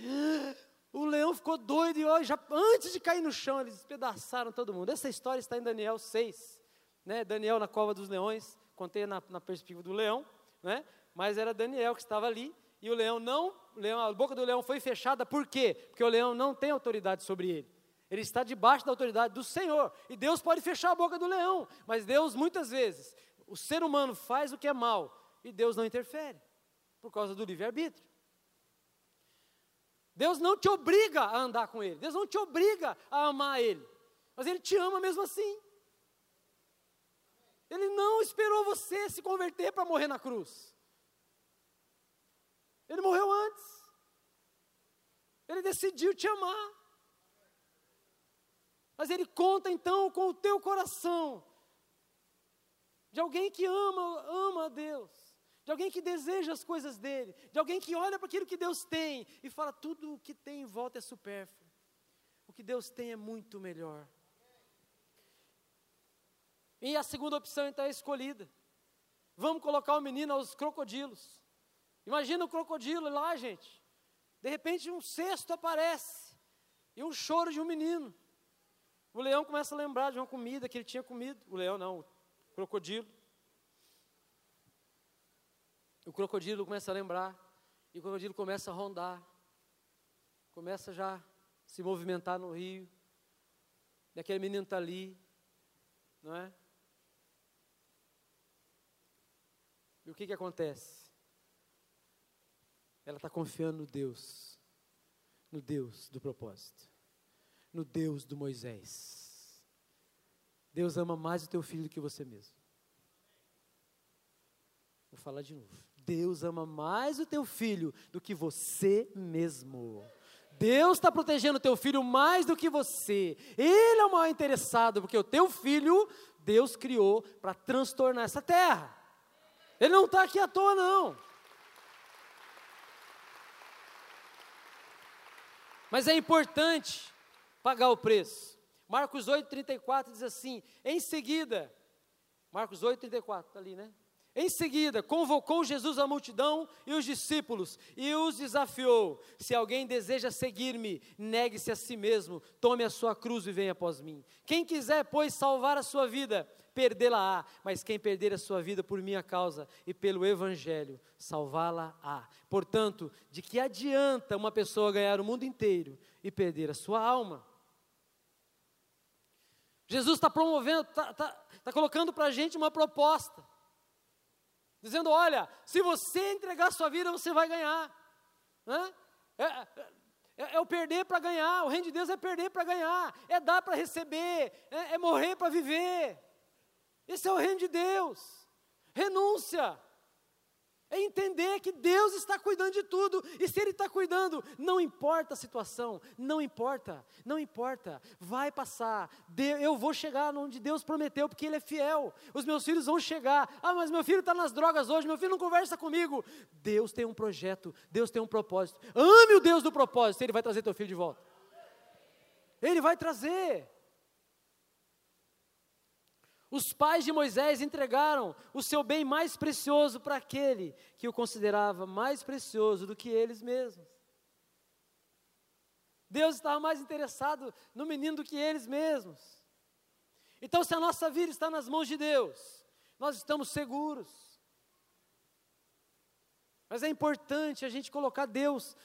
O leão ficou doido e ó, já, antes de cair no chão, eles despedaçaram todo mundo. Essa história está em Daniel 6. Né? Daniel na cova dos leões, contei na, na perspectiva do leão, né? mas era Daniel que estava ali e o leão não, o leão, a boca do leão foi fechada, por quê? Porque o leão não tem autoridade sobre ele. Ele está debaixo da autoridade do Senhor. E Deus pode fechar a boca do leão, mas Deus muitas vezes, o ser humano faz o que é mal e Deus não interfere, por causa do livre-arbítrio. Deus não te obriga a andar com Ele, Deus não te obriga a amar Ele, mas Ele te ama mesmo assim. Ele não esperou você se converter para morrer na cruz. Ele morreu antes. Ele decidiu te amar. Mas ele conta então com o teu coração de alguém que ama, ama a Deus, de alguém que deseja as coisas dele, de alguém que olha para aquilo que Deus tem e fala tudo o que tem em volta é supérfluo. O que Deus tem é muito melhor. E a segunda opção então é escolhida. Vamos colocar o menino aos crocodilos. Imagina o crocodilo lá, gente. De repente um cesto aparece. E um choro de um menino. O leão começa a lembrar de uma comida que ele tinha comido. O leão não, crocodilo. O crocodilo começa a lembrar. E o crocodilo começa a rondar. Começa já a se movimentar no rio. E aquele menino está ali. Não é? E o que, que acontece? Ela está confiando no Deus, no Deus do propósito no Deus do Moisés. Deus ama mais o teu filho do que você mesmo. Vou falar de novo. Deus ama mais o teu filho do que você mesmo. Deus está protegendo o teu filho mais do que você. Ele é o maior interessado, porque o teu filho, Deus criou para transtornar essa terra. Ele não está aqui à toa, não. Mas é importante pagar o preço. Marcos 8, 34 diz assim: em seguida, Marcos 8, 34, está ali, né? Em seguida, convocou Jesus a multidão e os discípulos e os desafiou: Se alguém deseja seguir-me, negue-se a si mesmo, tome a sua cruz e venha após mim. Quem quiser, pois, salvar a sua vida, perdê-la-á, mas quem perder a sua vida por minha causa e pelo evangelho, salvá-la-á. Portanto, de que adianta uma pessoa ganhar o mundo inteiro e perder a sua alma? Jesus está promovendo, está tá, tá colocando para a gente uma proposta, dizendo: olha, se você entregar sua vida, você vai ganhar. Né? É, é, é, o perder para ganhar, o reino de Deus é perder para ganhar, é dar para receber, é, é morrer para viver. Esse é o reino de Deus. Renúncia. É entender que Deus está cuidando de tudo, e se Ele está cuidando, não importa a situação, não importa, não importa, vai passar, eu vou chegar onde Deus prometeu, porque Ele é fiel, os meus filhos vão chegar, ah, mas meu filho está nas drogas hoje, meu filho não conversa comigo, Deus tem um projeto, Deus tem um propósito, ame o Deus do propósito, Ele vai trazer teu filho de volta, Ele vai trazer, os pais de Moisés entregaram o seu bem mais precioso para aquele que o considerava mais precioso do que eles mesmos. Deus estava mais interessado no menino do que eles mesmos. Então, se a nossa vida está nas mãos de Deus, nós estamos seguros. Mas é importante a gente colocar Deus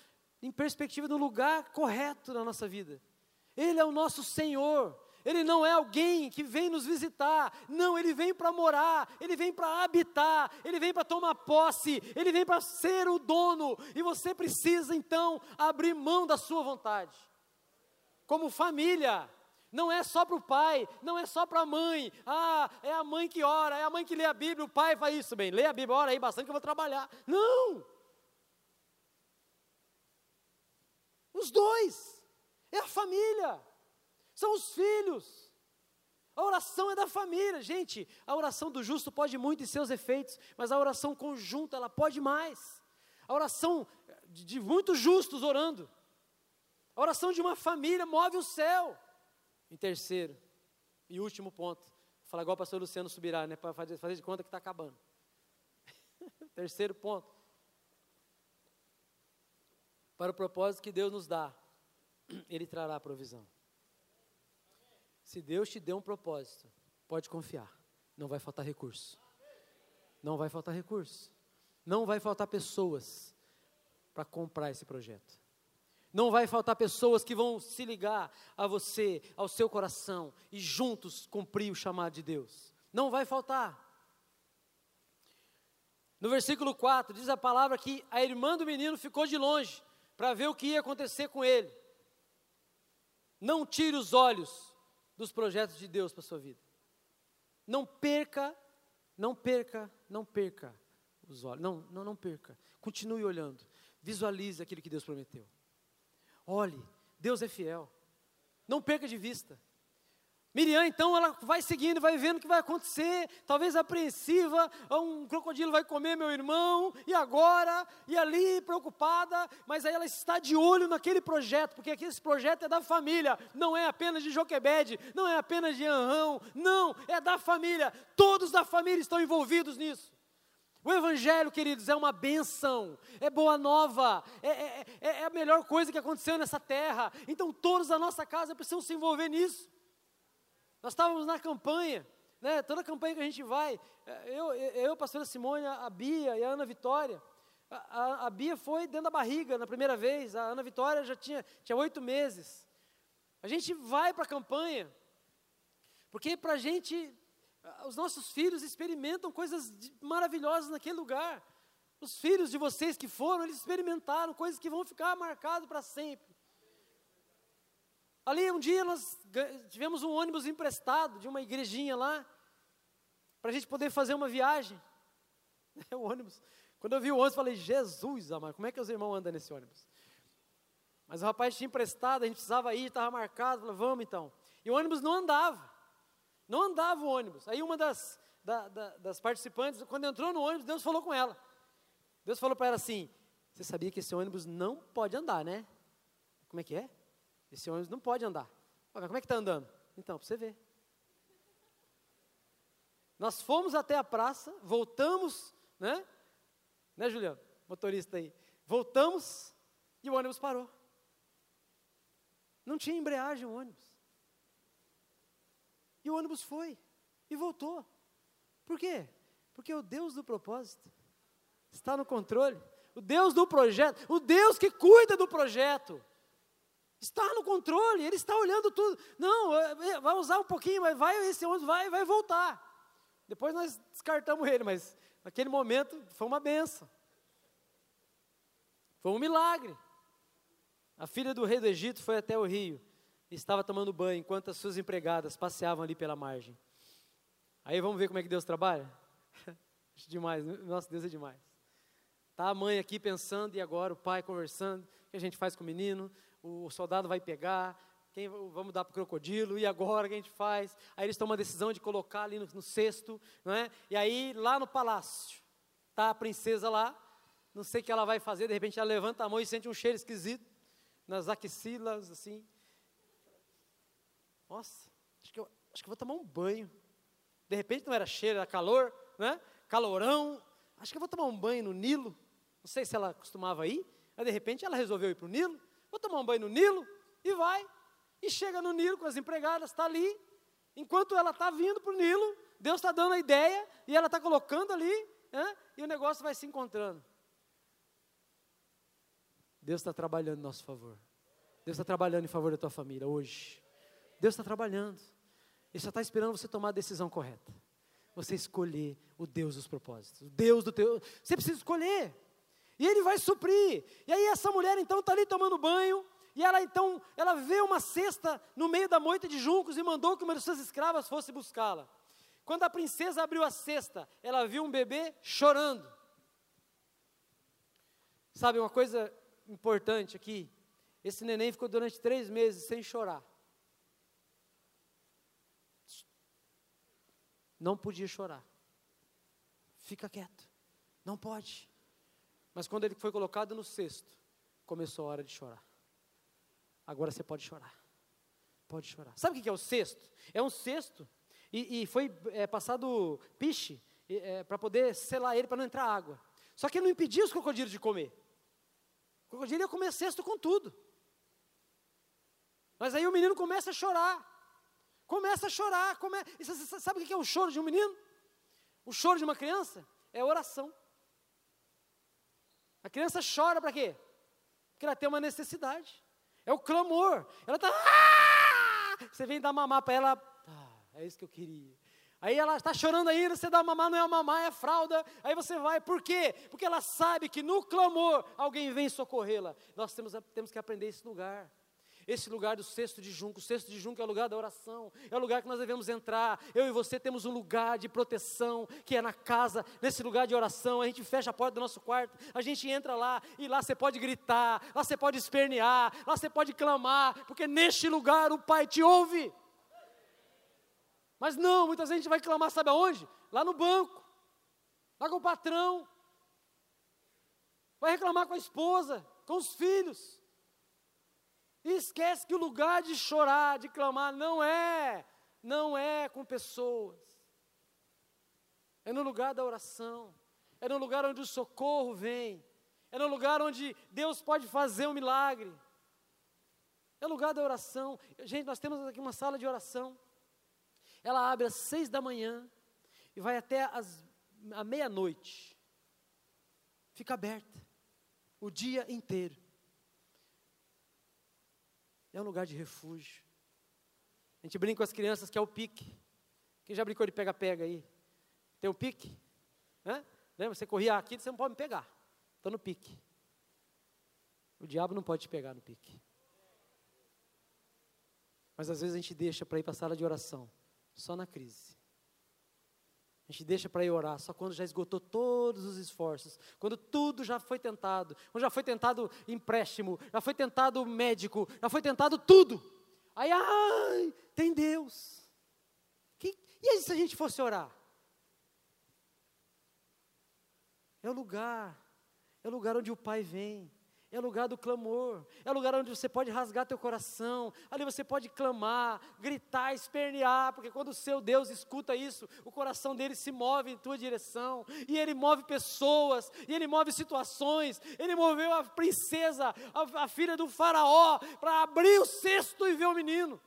em perspectiva no lugar correto na nossa vida. Ele é o nosso Senhor, ele não é alguém que vem nos visitar, não, ele vem para morar, ele vem para habitar, ele vem para tomar posse, ele vem para ser o dono, e você precisa então abrir mão da sua vontade. Como família, não é só para o pai, não é só para a mãe, ah, é a mãe que ora, é a mãe que lê a Bíblia, o pai faz isso, bem, lê a Bíblia, ora aí bastante que eu vou trabalhar. Não! Os dois, é a família são os filhos. A oração é da família. Gente, a oração do justo pode muito em seus efeitos, mas a oração conjunta, ela pode mais. A oração de, muitos justos orando. A oração de uma família move o céu. Em terceiro e último ponto, falar igual o pastor Luciano subirá, né? Para fazer, fazer de conta que está acabando. terceiro ponto. Para o propósito que Deus nos dá, Ele trará a provisão. Se Deus te deu um propósito, pode confiar, não vai faltar recurso. Não vai faltar recurso. Não vai faltar pessoas para comprar esse projeto. Não vai faltar pessoas que vão se ligar a você, ao seu coração e juntos cumprir o chamado de Deus. Não vai faltar. No versículo 4 diz a palavra que a irmã do menino ficou de longe para ver o que ia acontecer com ele. Não tire os olhos dos projetos de Deus para sua vida. Não perca, não perca, não perca os olhos. Não, não, não perca. Continue olhando. Visualize aquilo que Deus prometeu. Olhe, Deus é fiel. Não perca de vista. Miriam, então, ela vai seguindo, vai vendo o que vai acontecer, talvez apreensiva, um crocodilo vai comer meu irmão, e agora, e ali, preocupada, mas aí ela está de olho naquele projeto, porque aqui esse projeto é da família, não é apenas de Joquebede, não é apenas de Anrão, não, é da família, todos da família estão envolvidos nisso. O Evangelho, queridos, é uma benção, é boa nova, é, é, é, é, a melhor coisa que aconteceu nessa terra. Então, todos da nossa casa precisam se envolver nisso. Nós estávamos na campanha, né, toda campanha que a gente vai, é, eu, eu a pastora Simone, a Bia e a Ana Vitória. A, a, a, Bia foi dentro da barriga na primeira vez, a Ana Vitória já tinha oito meses. A gente vai para a campanha, porque para a gente os nossos filhos experimentam coisas maravilhosas naquele lugar. Os filhos de vocês que foram, eles experimentaram coisas que vão ficar marcadas para sempre. Ali um dia nós tivemos um ônibus emprestado de uma igrejinha lá, para a gente poder fazer uma viagem. o ônibus. Quando eu vi o ônibus, falei, Jesus, amado, como é que os irmãos andam nesse ônibus? Mas o rapaz tinha emprestado, a gente precisava ir, estava marcado, falei, vamos então. E o ônibus não andava. Não andava o ônibus. Aí uma das, da, da, das participantes, quando entrou no ônibus, Deus falou com ela. Deus falou para ela assim: Você sabia que esse ônibus não pode andar, né? Como é que é? Esse ônibus não pode andar. Como é que está andando? Então, para você ver. Nós fomos até a praça, voltamos, né? Né, Juliano? Motorista aí. Voltamos e o ônibus parou. Não tinha embreagem o ônibus. E o ônibus foi e voltou. Por quê? Porque o Deus do propósito está no controle. O Deus do projeto, o Deus que cuida do projeto, está no controle, Ele está olhando tudo. Não, é, é, vai usar um pouquinho, mas vai, esse ônibus vai, vai voltar. Depois nós descartamos ele, mas naquele momento foi uma benção. Foi um milagre. A filha do rei do Egito foi até o rio estava tomando banho enquanto as suas empregadas passeavam ali pela margem. Aí vamos ver como é que Deus trabalha? demais, nosso Deus é demais. Tá a mãe aqui pensando e agora o pai conversando, o que a gente faz com o menino? O soldado vai pegar, quem vamos dar para o crocodilo, e agora o que a gente faz? Aí eles tomam a decisão de colocar ali no, no cesto, não é? E aí lá no palácio, tá a princesa lá, não sei o que ela vai fazer, de repente ela levanta a mão e sente um cheiro esquisito nas axilas, assim. Nossa, acho que, eu, acho que eu vou tomar um banho. De repente não era cheiro, era calor, né? Calorão. Acho que eu vou tomar um banho no Nilo. Não sei se ela costumava ir, mas de repente ela resolveu ir para o Nilo. Vou tomar um banho no Nilo e vai. E chega no Nilo com as empregadas, está ali. Enquanto ela está vindo para o Nilo, Deus está dando a ideia e ela está colocando ali, né? e o negócio vai se encontrando. Deus está trabalhando em nosso favor. Deus está trabalhando em favor da tua família hoje. Deus está trabalhando. Ele só está esperando você tomar a decisão correta. Você escolher o Deus dos propósitos. O Deus do teu. Você precisa escolher. E Ele vai suprir. E aí essa mulher então está ali tomando banho. E ela então, ela vê uma cesta no meio da moita de juncos e mandou que uma de suas escravas fosse buscá-la. Quando a princesa abriu a cesta, ela viu um bebê chorando. Sabe uma coisa importante aqui? Esse neném ficou durante três meses sem chorar. não podia chorar. Fica quieto, não pode. Mas quando ele foi colocado no cesto, começou a hora de chorar. Agora você pode chorar. Pode chorar. Sabe o que é o cesto? É um cesto e, e foi é, passado piche é, para poder selar ele para não entrar água. Só que não impedia os crocodilos de comer. O crocodilo ia comer cesto com tudo. Mas aí o menino começa a chorar. Começa a chorar. Come... Sabe o que é o choro de um menino? O choro de uma criança é oração. A criança chora para quê? Porque ela tem uma necessidade. É o clamor. Ela está. Ah! Você vem dar mamar para ela. Ah, é isso que eu queria. Aí ela está chorando ainda, você dá mamar, não é mamar, é fralda. Aí você vai, por quê? Porque ela sabe que no clamor alguém vem socorrê-la. Nós temos, temos que aprender esse lugar. Esse lugar do cesto de junco, o cesto de junco é o lugar da oração, é o lugar que nós devemos entrar. Eu e você temos um lugar de proteção, que é na casa, nesse lugar de oração. A gente fecha a porta do nosso quarto, a gente entra lá e lá você pode gritar, lá você pode espernear, lá você pode clamar, porque neste lugar o Pai te ouve. Mas não, muitas vezes a gente vai clamar, sabe aonde? Lá no banco, lá com o patrão, vai reclamar com a esposa, com os filhos. E esquece que o lugar de chorar, de clamar, não é, não é com pessoas. É no lugar da oração. é no lugar onde o socorro vem, é no lugar onde Deus pode fazer um milagre. É lugar da oração. Gente, nós temos aqui uma sala de oração. Ela abre às seis da manhã e vai até a meia-noite. Fica aberta o dia inteiro. É um lugar de refúgio. A gente brinca com as crianças que é o pique. Quem já brincou de pega-pega aí? Tem um pique? Hã? Lembra? Você corria aqui, você não pode me pegar. Estou no pique. O diabo não pode te pegar no pique. Mas às vezes a gente deixa para ir para a sala de oração, só na crise. Gente deixa para ir orar só quando já esgotou todos os esforços, quando tudo já foi tentado, quando já foi tentado empréstimo, já foi tentado médico, já foi tentado tudo. Aí, ai, tem Deus. Que, e aí se a gente fosse orar? É o lugar, é o lugar onde o Pai vem, é lugar do clamor, é lugar onde você pode rasgar teu coração, ali você pode clamar, gritar, espernear, porque quando o seu Deus escuta isso, o coração dele se move em tua direção, e ele move pessoas, e ele move situações, ele moveu a princesa, a, a filha do faraó, para abrir o cesto e ver o menino,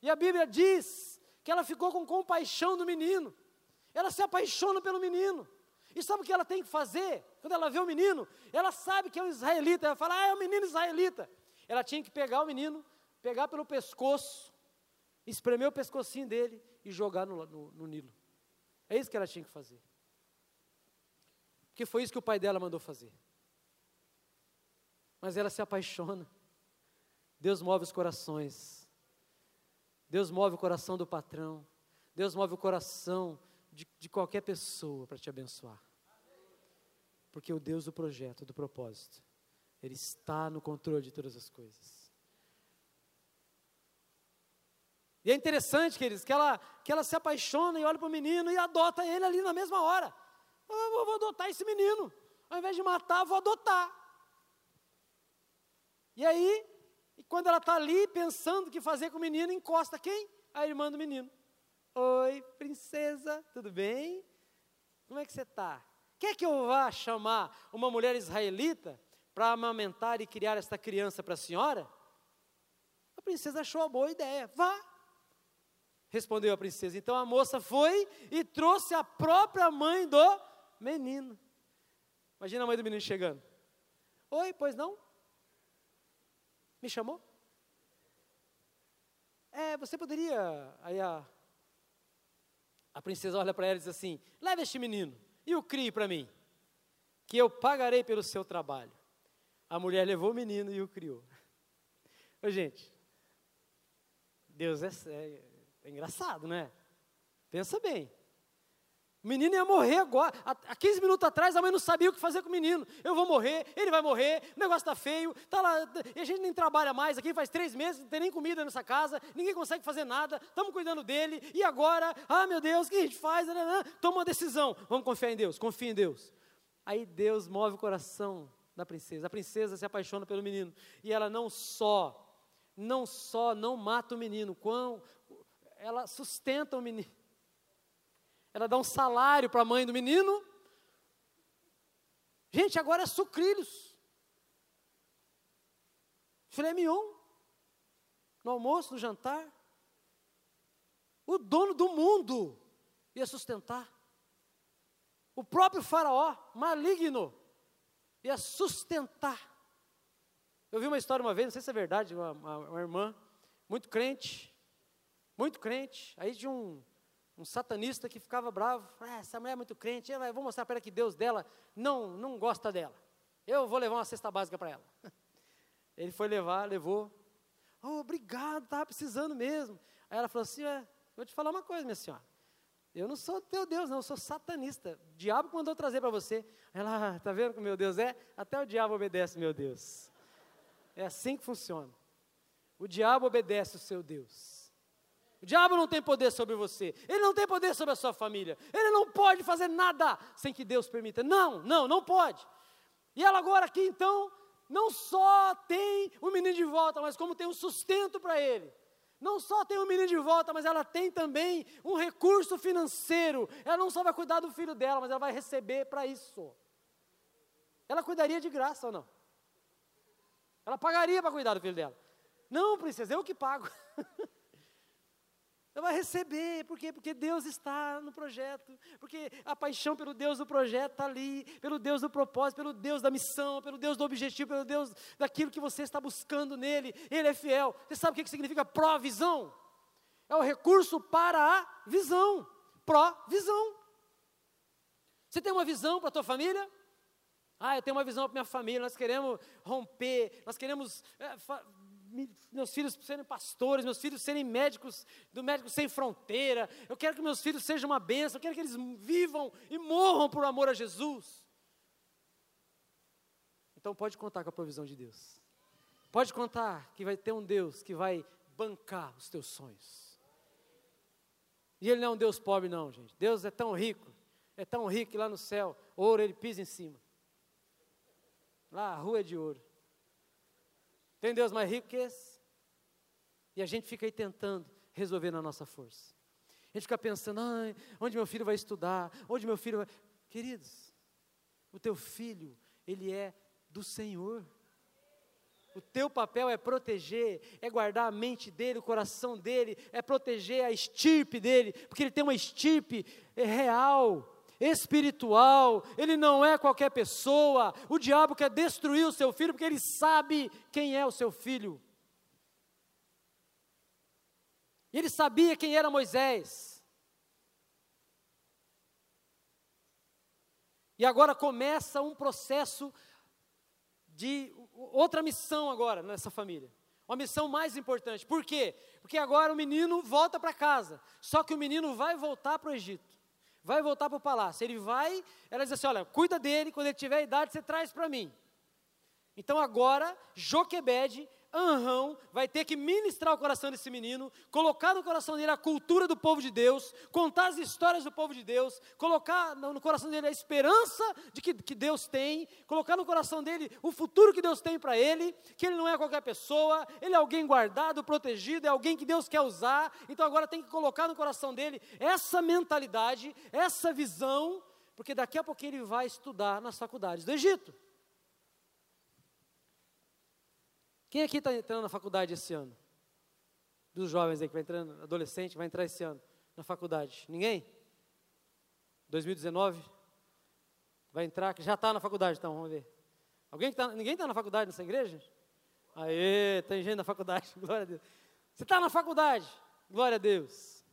e a Bíblia diz que ela ficou com compaixão do menino, ela se apaixona pelo menino, e sabe o que ela tem que fazer? Quando ela vê o menino, ela sabe que é um israelita. Ela fala, ah, é um menino israelita. Ela tinha que pegar o menino, pegar pelo pescoço, espremer o pescocinho dele e jogar no, no, no Nilo. É isso que ela tinha que fazer. Porque foi isso que o pai dela mandou fazer. Mas ela se apaixona. Deus move os corações. Deus move o coração do patrão. Deus move o coração de, de qualquer pessoa para te abençoar. Porque o Deus do projeto, do propósito, Ele está no controle de todas as coisas. E é interessante, queridos, que ela, que ela se apaixona e olha para o menino e adota ele ali na mesma hora. Eu vou, vou adotar esse menino. Ao invés de matar, vou adotar. E aí, quando ela está ali pensando o que fazer com o menino, encosta quem? A irmã do menino. Oi, princesa, tudo bem? Como é que você está? Quer que eu vá chamar uma mulher israelita para amamentar e criar esta criança para a senhora? A princesa achou a boa ideia. Vá. Respondeu a princesa. Então a moça foi e trouxe a própria mãe do menino. Imagina a mãe do menino chegando. Oi, pois não? Me chamou? É, você poderia. Aí a a princesa olha para ela e diz assim: leve este menino e o crie para mim, que eu pagarei pelo seu trabalho. A mulher levou o menino e o criou. Ô, gente, Deus é, é, é engraçado, né? Pensa bem. O menino ia morrer agora. Há 15 minutos atrás a mãe não sabia o que fazer com o menino. Eu vou morrer, ele vai morrer, o negócio está feio, tá lá, e a gente nem trabalha mais aqui, faz três meses, não tem nem comida nessa casa, ninguém consegue fazer nada, estamos cuidando dele, e agora, ah meu Deus, o que a gente faz? Toma uma decisão, vamos confiar em Deus, confia em Deus. Aí Deus move o coração da princesa. A princesa se apaixona pelo menino. E ela não só, não só não mata o menino, quão, ela sustenta o menino ela dá um salário para a mãe do menino. Gente, agora é sucrilhos. Filé mignon. No almoço, no jantar. O dono do mundo ia sustentar. O próprio faraó, maligno, ia sustentar. Eu vi uma história uma vez, não sei se é verdade, uma, uma, uma irmã, muito crente, muito crente, aí de um um satanista que ficava bravo, ah, essa mulher é muito crente, eu vou mostrar para ela que Deus dela não, não gosta dela. Eu vou levar uma cesta básica para ela. Ele foi levar, levou. Oh, obrigado, estava precisando mesmo. Aí ela falou assim: é, vou te falar uma coisa, minha senhora. Eu não sou teu Deus, não, eu sou satanista. O diabo mandou trazer para você. Ela, está vendo como meu Deus é? Até o diabo obedece, meu Deus. É assim que funciona. O diabo obedece o seu Deus. O diabo não tem poder sobre você, ele não tem poder sobre a sua família, ele não pode fazer nada sem que Deus permita. Não, não, não pode. E ela agora aqui então, não só tem o menino de volta, mas como tem um sustento para ele. Não só tem o menino de volta, mas ela tem também um recurso financeiro. Ela não só vai cuidar do filho dela, mas ela vai receber para isso. Ela cuidaria de graça ou não? Ela pagaria para cuidar do filho dela. Não, princesa, eu que pago. Vai receber, por quê? Porque Deus está no projeto, porque a paixão pelo Deus do projeto está ali, pelo Deus do propósito, pelo Deus da missão, pelo Deus do objetivo, pelo Deus daquilo que você está buscando nele, Ele é fiel. Você sabe o que significa provisão? É o recurso para a visão, provisão. Você tem uma visão para a tua família? Ah, eu tenho uma visão para minha família, nós queremos romper, nós queremos é, meus filhos serem pastores, meus filhos serem médicos do Médico Sem Fronteira. Eu quero que meus filhos sejam uma bênção, eu quero que eles vivam e morram por amor a Jesus. Então pode contar com a provisão de Deus. Pode contar que vai ter um Deus que vai bancar os teus sonhos. E Ele não é um Deus pobre, não, gente. Deus é tão rico, é tão rico que lá no céu, ouro Ele pisa em cima. Lá a rua é de ouro. Tem Deus mais rico que esse? E a gente fica aí tentando resolver na nossa força. A gente fica pensando, ah, onde meu filho vai estudar? Onde meu filho vai. Queridos, o teu filho, ele é do Senhor. O teu papel é proteger, é guardar a mente dele, o coração dele, é proteger a estirpe dele, porque ele tem uma estirpe real espiritual, ele não é qualquer pessoa. O diabo quer destruir o seu filho porque ele sabe quem é o seu filho. Ele sabia quem era Moisés. E agora começa um processo de outra missão agora nessa família. Uma missão mais importante. Por quê? Porque agora o menino volta para casa. Só que o menino vai voltar para o Egito vai voltar para o palácio. Ele vai, ela diz assim: olha, cuida dele, quando ele tiver idade, você traz para mim. Então agora, Joquebede, Anrão, vai ter que ministrar o coração desse menino, colocar no coração dele a cultura do povo de Deus, contar as histórias do povo de Deus, colocar no coração dele a esperança de que, que Deus tem, colocar no coração dele o futuro que Deus tem para ele, que ele não é qualquer pessoa, ele é alguém guardado, protegido, é alguém que Deus quer usar. Então agora tem que colocar no coração dele essa mentalidade, essa visão, porque daqui a pouco ele vai estudar nas faculdades do Egito. Quem aqui está entrando na faculdade esse ano? Dos jovens aí que vai entrando, adolescente, vai entrar esse ano na faculdade? Ninguém? 2019? Vai entrar, já está na faculdade, então, vamos ver. Alguém que tá, ninguém está na faculdade nessa igreja? Aê, tem gente na faculdade, glória a Deus. Você está na faculdade, glória a Deus.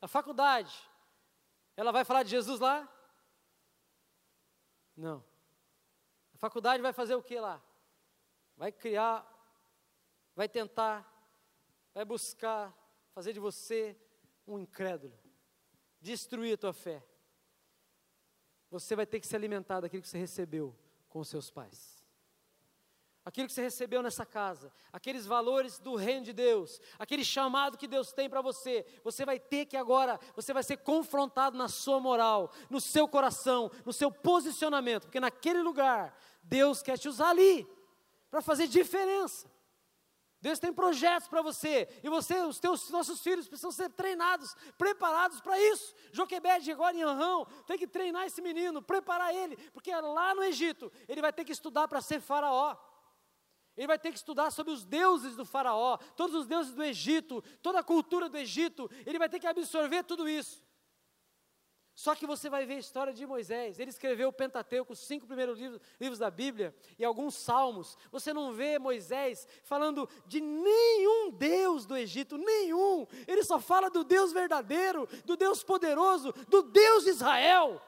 A faculdade, ela vai falar de Jesus lá? Não. A faculdade vai fazer o que lá? Vai criar vai tentar, vai buscar fazer de você um incrédulo, destruir a tua fé. Você vai ter que se alimentar daquilo que você recebeu com os seus pais. Aquilo que você recebeu nessa casa, aqueles valores do reino de Deus, aquele chamado que Deus tem para você, você vai ter que agora, você vai ser confrontado na sua moral, no seu coração, no seu posicionamento, porque naquele lugar, Deus quer te usar ali, para fazer diferença. Deus tem projetos para você, e você, os teus nossos filhos precisam ser treinados, preparados para isso. Joquebede agora em Anrão, tem que treinar esse menino, preparar ele, porque lá no Egito ele vai ter que estudar para ser faraó. Ele vai ter que estudar sobre os deuses do faraó, todos os deuses do Egito, toda a cultura do Egito, ele vai ter que absorver tudo isso. Só que você vai ver a história de Moisés. Ele escreveu o Pentateuco, os cinco primeiros livros, livros, da Bíblia e alguns salmos. Você não vê Moisés falando de nenhum Deus do Egito, nenhum. Ele só fala do Deus verdadeiro, do Deus poderoso, do Deus de Israel.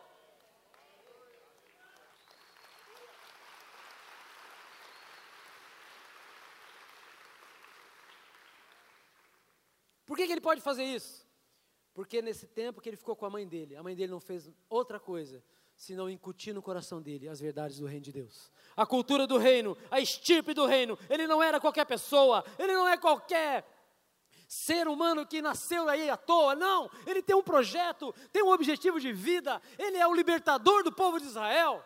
Por que, que ele pode fazer isso? Porque nesse tempo que ele ficou com a mãe dele, a mãe dele não fez outra coisa senão incutir no coração dele as verdades do reino de Deus. A cultura do reino, a estirpe do reino. Ele não era qualquer pessoa, ele não é qualquer ser humano que nasceu aí à toa, não. Ele tem um projeto, tem um objetivo de vida, ele é o libertador do povo de Israel.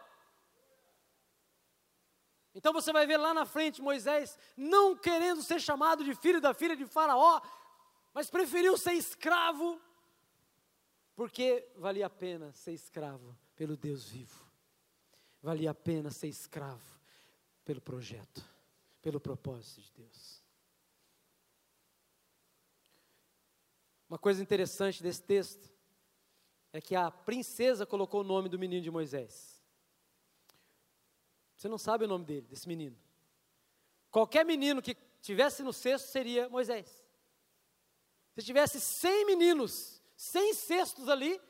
Então você vai ver lá na frente Moisés não querendo ser chamado de filho da filha de Faraó, mas preferiu ser escravo, porque valia a pena ser escravo pelo Deus vivo, valia a pena ser escravo pelo projeto, pelo propósito de Deus. Uma coisa interessante desse texto é que a princesa colocou o nome do menino de Moisés. Você não sabe o nome dele, desse menino. Qualquer menino que tivesse no cesto seria Moisés. Se tivesse 100 meninos, 100 cestos ali,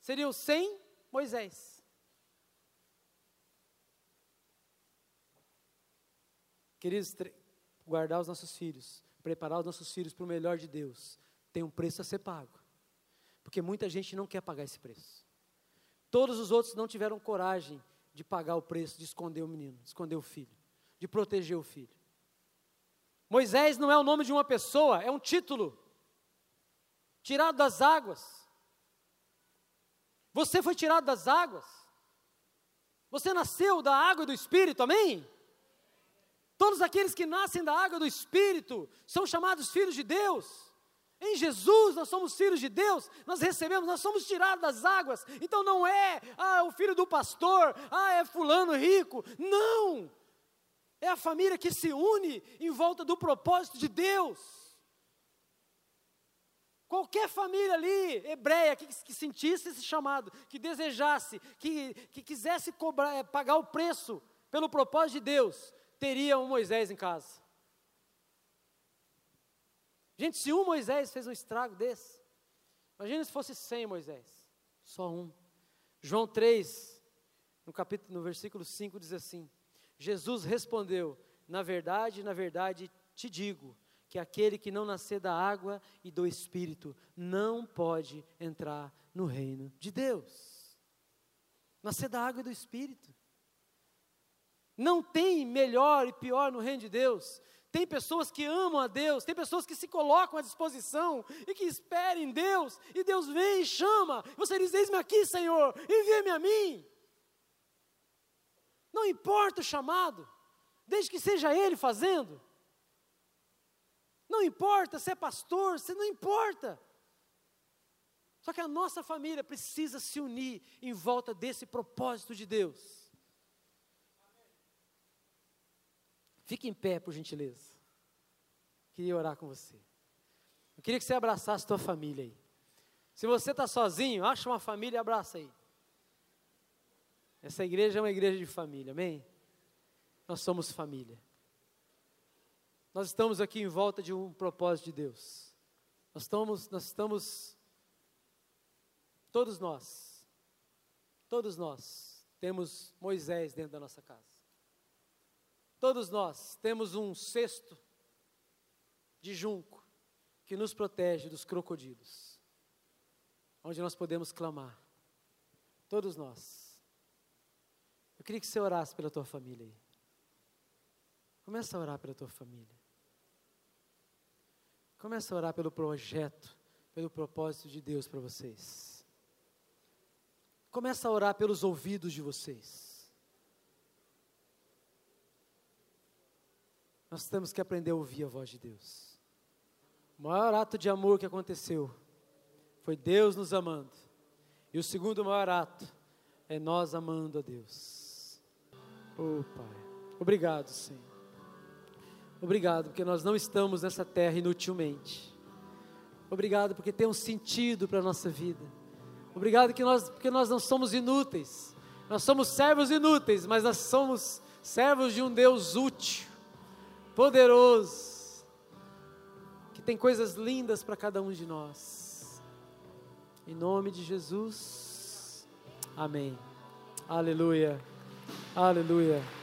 seriam 100 Moisés. Queridos, guardar os nossos filhos, preparar os nossos filhos para o melhor de Deus, tem um preço a ser pago. Porque muita gente não quer pagar esse preço. Todos os outros não tiveram coragem de pagar o preço de esconder o menino, de esconder o filho, de proteger o filho. Moisés não é o nome de uma pessoa, é um título. Tirado das águas. Você foi tirado das águas. Você nasceu da água do Espírito, amém? Todos aqueles que nascem da água do Espírito são chamados filhos de Deus. Em Jesus nós somos filhos de Deus, nós recebemos, nós somos tirados das águas. Então não é, ah, o filho do pastor, ah, é fulano rico. Não! É a família que se une em volta do propósito de Deus. Qualquer família ali, hebreia, que, que sentisse esse chamado, que desejasse, que, que quisesse cobrar, eh, pagar o preço pelo propósito de Deus, teria um Moisés em casa. Gente, se um Moisés fez um estrago desse, imagina se fosse cem Moisés, só um. João 3, no capítulo, no versículo 5 diz assim: Jesus respondeu: Na verdade, na verdade te digo, que aquele que não nascer da água e do espírito não pode entrar no reino de Deus. Nascer da água e do espírito. Não tem melhor e pior no reino de Deus. Tem pessoas que amam a Deus, tem pessoas que se colocam à disposição e que esperam em Deus, e Deus vem e chama. Você diz: Eis-me aqui, Senhor, envia-me a mim. Não importa o chamado, desde que seja Ele fazendo. Não importa se é pastor, se não importa. Só que a nossa família precisa se unir em volta desse propósito de Deus. Fique em pé, por gentileza. Queria orar com você. Eu queria que você abraçasse a tua família aí. Se você está sozinho, acha uma família e abraça aí. Essa igreja é uma igreja de família, amém? Nós somos família. Nós estamos aqui em volta de um propósito de Deus. Nós estamos, nós estamos, todos nós, todos nós, temos Moisés dentro da nossa casa. Todos nós temos um cesto de junco que nos protege dos crocodilos, onde nós podemos clamar. Todos nós. Eu queria que você orasse pela tua família aí. Começa a orar pela tua família. Começa a orar pelo projeto, pelo propósito de Deus para vocês. Começa a orar pelos ouvidos de vocês. Nós temos que aprender a ouvir a voz de Deus. O maior ato de amor que aconteceu foi Deus nos amando. E o segundo maior ato é nós amando a Deus. Oh, Pai. Obrigado, Senhor. Obrigado, porque nós não estamos nessa terra inutilmente. Obrigado, porque tem um sentido para a nossa vida. Obrigado que nós, porque nós não somos inúteis. Nós somos servos inúteis, mas nós somos servos de um Deus útil poderoso, que tem coisas lindas para cada um de nós. Em nome de Jesus, amém. Aleluia, aleluia.